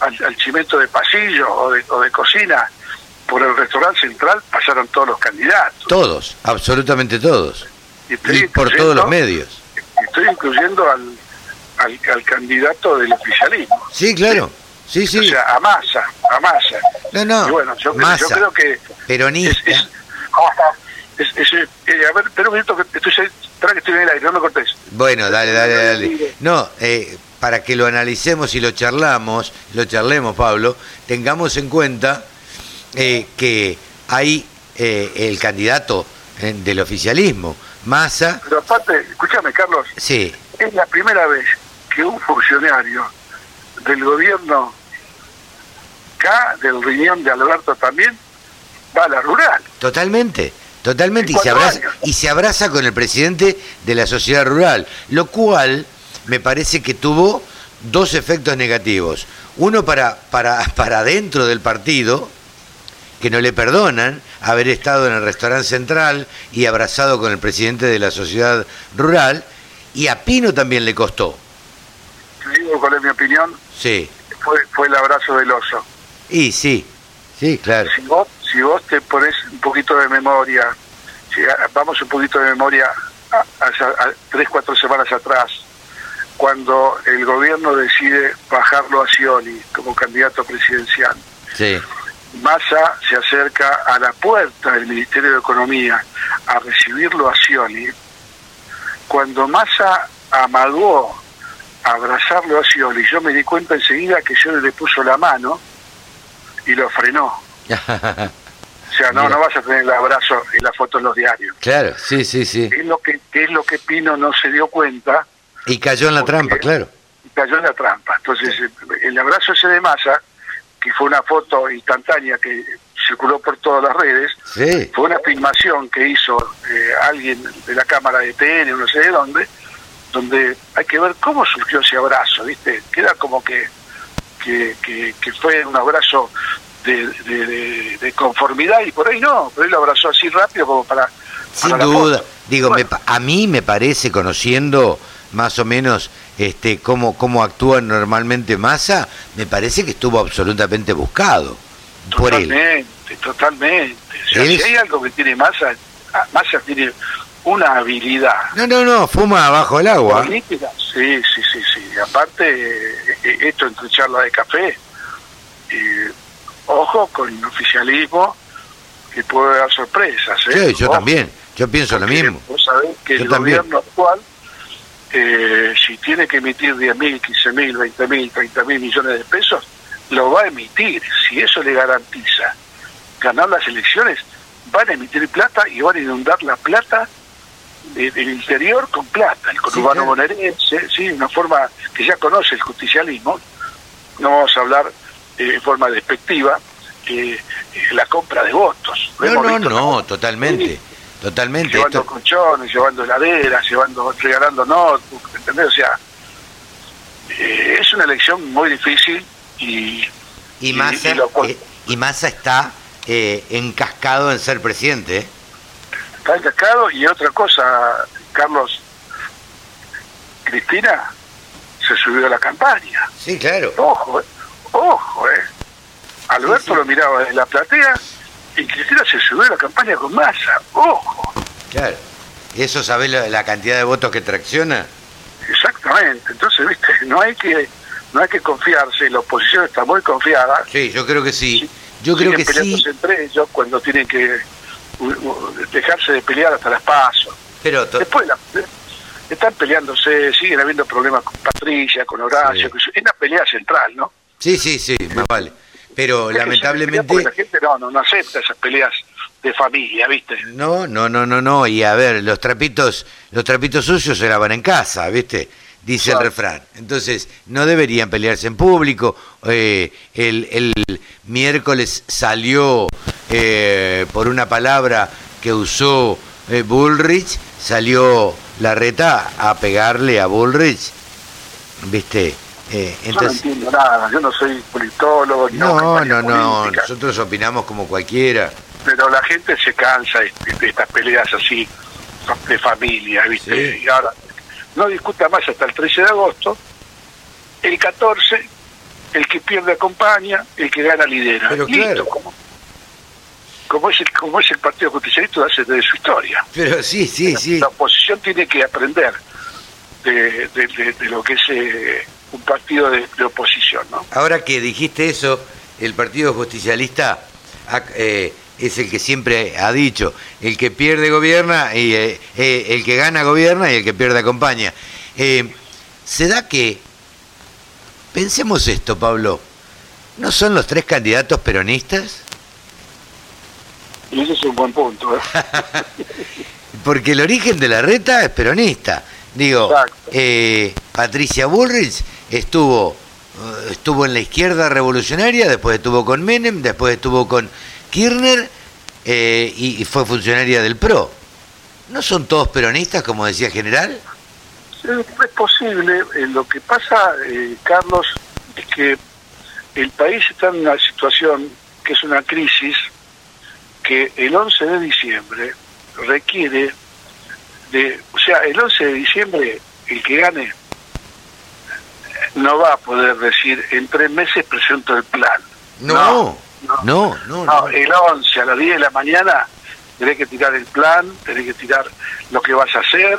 al, al chimento de pasillo o de, o de cocina. Por el restaurante central pasaron todos los candidatos. Todos, absolutamente todos. Y por todos los medios. Estoy incluyendo al, al, al candidato del oficialismo. Sí, claro. Sí, O sí. sea, a masa, a masa. No, no. Y bueno, yo, creo- Massa, yo creo que... peronista. Es, es- es- eh, a ver, espera un minuto, que estoy, que estoy en el aire, no me cortés. Bueno, dale, dale, dale. No, eh, para que lo analicemos y lo charlamos, lo charlemos, Pablo, tengamos en cuenta eh, que hay eh, el candidato eh, del oficialismo, Massa, Pero aparte, escúchame, Carlos, sí, es la primera vez que un funcionario del gobierno K, del riñón de Alberto también, va a la rural. totalmente, totalmente, y se, abraza, años. y se abraza con el presidente de la sociedad rural, lo cual me parece que tuvo dos efectos negativos. Uno para, para, para dentro del partido, que no le perdonan haber estado en el restaurante central y abrazado con el presidente de la sociedad rural, y a Pino también le costó. Te digo cuál es mi opinión, Sí, fue, fue el abrazo del oso. y sí, sí, claro. Si vos, si vos te pones un poquito de memoria, si vamos un poquito de memoria a, a- a tres, cuatro semanas atrás, cuando el gobierno decide bajarlo a Scioli como candidato presidencial, Sí, Massa se acerca a la puerta del Ministerio de Economía a recibirlo a Scioli. Cuando Massa amagó abrazarlo a Scioli, yo me di cuenta enseguida que Scioli le puso la mano y lo frenó. O sea, no, Mira. no vas a tener el abrazo y la foto en los diarios. claro, sí, sí, sí. Es lo que, es lo que Pino no se dio cuenta Y cayó en la trampa, claro. cayó en la trampa. Entonces, el abrazo ese de Massa, que fue una foto instantánea que circuló por todas las redes, Sí, fue una filmación que hizo eh, alguien de la cámara de TN, no sé de dónde, donde hay que ver cómo surgió ese abrazo, ¿viste? Queda como que, que, que, que fue un abrazo de, de- de- de conformidad y por ahí no, pero él lo abrazó así rápido como para... sin para la duda. Digo, me Bueno, pa- a mí me parece, conociendo más o menos este, cómo, cómo actúa normalmente Massa, me parece que estuvo absolutamente buscado por él. Totalmente, totalmente. O sea, si hay algo que tiene masa, ah, masa tiene una habilidad. No, no, no, fuma abajo del agua. Sí, sí, sí, sí. Aparte, eh, eh, esto entre charla de café, eh, ojo con el oficialismo que puede dar sorpresas. ¿eh? Sí, yo Ojo, también, yo pienso lo mismo. Vos sabés que Yo el también. gobierno actual, eh, si tiene que emitir 10 mil, 15 mil, 20 mil, 30 mil millones de pesos, lo va a emitir. Si eso le garantiza ganar las elecciones, van a emitir plata y van a inundar la plata de- del interior con plata. El conurbano claro. bonaerense, sí, una forma que ya conoce el justicialismo. No vamos a hablar eh, de forma despectiva, eh, eh, la compra de votos. No, no, no, totalmente, totalmente. llevando Esto, colchones, llevando heladeras, llevando, regalando notebooks, ¿entendés? O sea, eh, es una elección muy difícil y, y Massa, y lo eh, y Massa está eh, encascado en ser presidente. ¿eh? está encascado. Y otra cosa, Carlos, Cristina se subió a la campaña. Sí, claro. Ojo, ojo, eh. Alberto Sí, sí. lo miraba desde la platea y Cristina se subió a la campaña con masa. Ojo, Claro. ¿Eso sabe la, la cantidad de votos que tracciona? exactamente. Entonces, viste, no hay que no hay que confiarse. La oposición está muy confiada. Sí, yo creo que sí. Yo creo que sí, entre ellos cuando tienen que dejarse de pelear hasta las pasos. pero Después la- están peleándose, siguen habiendo problemas con Patricia, con Horacio, Sí. que es una pelea central, ¿no? sí, sí, sí, más vale. Pero Es lamentablemente la gente no, no, no acepta esas peleas de familia, ¿viste? no, no, no, no, no. Y a ver, los trapitos, los trapitos sucios se lavan en casa, ¿viste? Dice el refrán. Entonces, no deberían pelearse en público. Eh, el, el miércoles salió eh, por una palabra que usó eh, Bullrich, salió la reta a pegarle a Bullrich, ¿viste? Eh, Yo no entonces, entiendo nada, yo no soy politólogo, no, no, no, política, nosotros opinamos como cualquiera. pero la gente se cansa de, de estas peleas así de familia, ¿viste? Sí. Y ahora, no discuta más hasta el 13 de agosto, el 14, el que pierde acompaña, el que gana lidera. Pero Listo, claro. como, como, es el, como es el Partido Justicialista hace desde su historia. Pero sí, sí, sí. La oposición tiene que aprender de, de- de- de lo que es eh, un partido de, de oposición, ¿no? Ahora que dijiste eso, el Partido Justicialista eh, es el que siempre ha dicho, el que pierde gobierna y eh, eh, el que gana gobierna y el que pierde acompaña. Se da que, pensemos esto, Pablo, ¿no son los tres candidatos peronistas? Y ese es un buen punto. Porque el origen de la reta es peronista. Digo, eh, Patricia Bullrich estuvo, eh, estuvo en la izquierda revolucionaria, después estuvo con Menem, después estuvo con Kirchner eh, y, fue funcionaria del PRO. ¿No son todos peronistas, como decía General? Es, es posible. Eh, lo que pasa, eh, Carlos, es que el país está en una situación que es una crisis que el 11 de diciembre requiere de, o sea, el 11 de diciembre el que gane eh, no va a poder decir en tres meses presento el plan. No, no. no, no. No, no. el 11 a las 10 de la mañana tenés que tirar el plan, tenés que tirar lo que vas a hacer,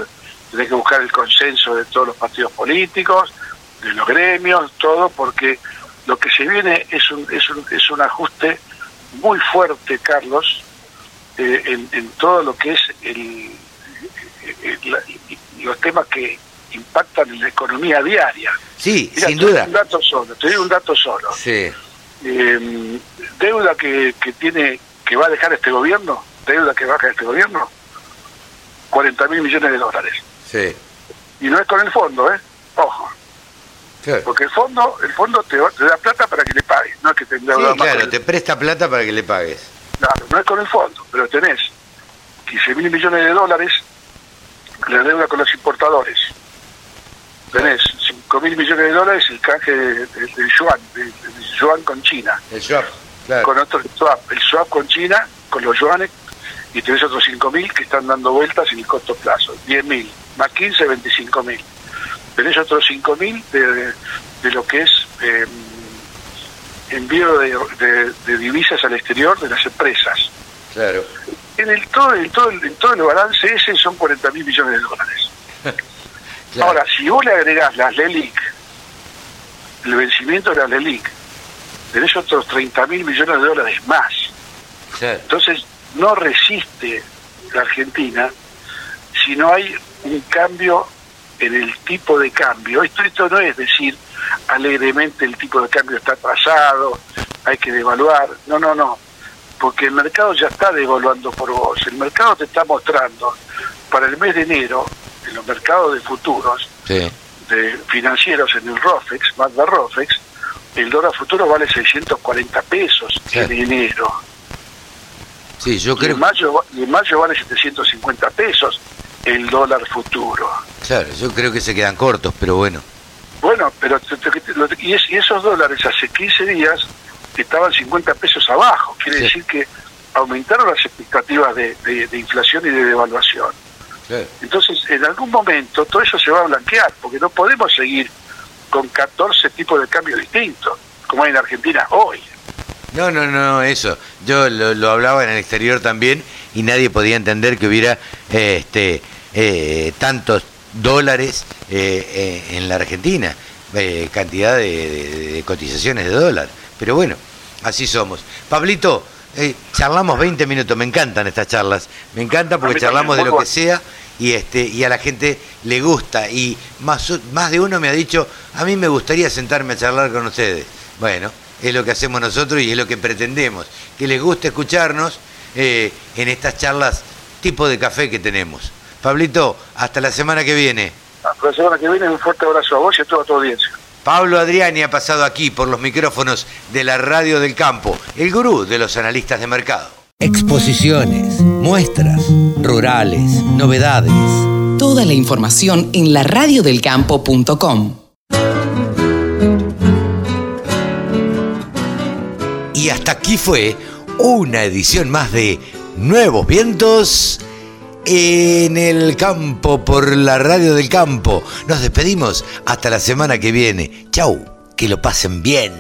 tenés que buscar el consenso de todos los partidos políticos, de los gremios, todo, porque lo que se viene es un, es un, es un ajuste muy fuerte, Carlos, eh, en, en todo lo que es el, los temas que impactan en la economía diaria. Sí, Mira, sin te doy duda. Un dato solo, te doy un dato solo Sí, eh, deuda que, que tiene que va a dejar este gobierno deuda que va a dejar este gobierno 40 mil millones de dólares sí. y no es con el fondo eh ojo Claro. porque el fondo el fondo te, te da plata para que le pagues no es que te Sí, más claro, te presta plata para que le pagues. claro, no es con el fondo pero tenés 15 mil millones de dólares la deuda con los importadores tenés 5 mil millones de dólares el canje de- de- del yuan del del yuan con China El swap, claro. con otro swap, el swap con China, con los yuanes, y tenés otros 5.000 que están dando vueltas en el corto plazo, 10.000, más 15, 25.000. tenés otros 5.000 de, de lo que es eh, envío de, de- de divisas al exterior de las empresas. Claro. En el todo, en todo, el- en todo el balance ese son 40 mil millones de dólares. Claro. Ahora, si vos le agregás las LELIC, el vencimiento de las LELIC, tenés otros 30 mil millones de dólares más. Claro. Entonces, no resiste la Argentina si no hay un cambio en el tipo de cambio. Esto, esto no es decir alegremente el tipo de cambio está atrasado, hay que devaluar. No, no, no. Porque el mercado ya está devaluando por vos. El mercado te está mostrando para el mes de enero, en los mercados de futuros, Sí. de financieros en el ROFEX, de ROFEX, el dólar futuro vale 640 pesos Claro. en enero. Sí, yo Y creo en, mayo, y en mayo vale 750 pesos el dólar futuro. Claro, yo creo que se quedan cortos, pero bueno. Bueno, pero y, es- y esos dólares hace 15 días estaban 50 pesos abajo. Quiere Sí. decir que aumentaron las expectativas de, de- de inflación y de devaluación. Entonces, en algún momento todo eso se va a blanquear, porque no podemos seguir con 14 tipos de cambio distintos, como hay en Argentina hoy. No, no, no, eso. Yo lo, lo hablaba en el exterior también y nadie podía entender que hubiera eh, este, eh, tantos dólares eh, eh, en la Argentina, eh, cantidad de, de- de cotizaciones de dólar. Pero bueno, así somos. Pablito, eh, charlamos 20 minutos, me encantan estas charlas, me encanta porque charlamos de lo que sea y este y a la gente le gusta. Y más más de uno me ha dicho a mí me gustaría sentarme a charlar con ustedes bueno es lo que hacemos nosotros y es lo que pretendemos que les guste escucharnos eh, en estas charlas tipo de café que tenemos. Pablito hasta la semana que viene. Hasta la semana que viene, un fuerte abrazo a vos y a toda tu audiencia. Pablo Adriani ha pasado aquí por los micrófonos de la radio del campo el gurú de los analistas de mercado Exposiciones, muestras, rurales, novedades. Toda la información en laradiodelcampo.com. Y hasta aquí fue una edición más de Nuevos Vientos en el campo por la radio del campo. Nos despedimos hasta la semana que viene. Chau, que lo pasen bien.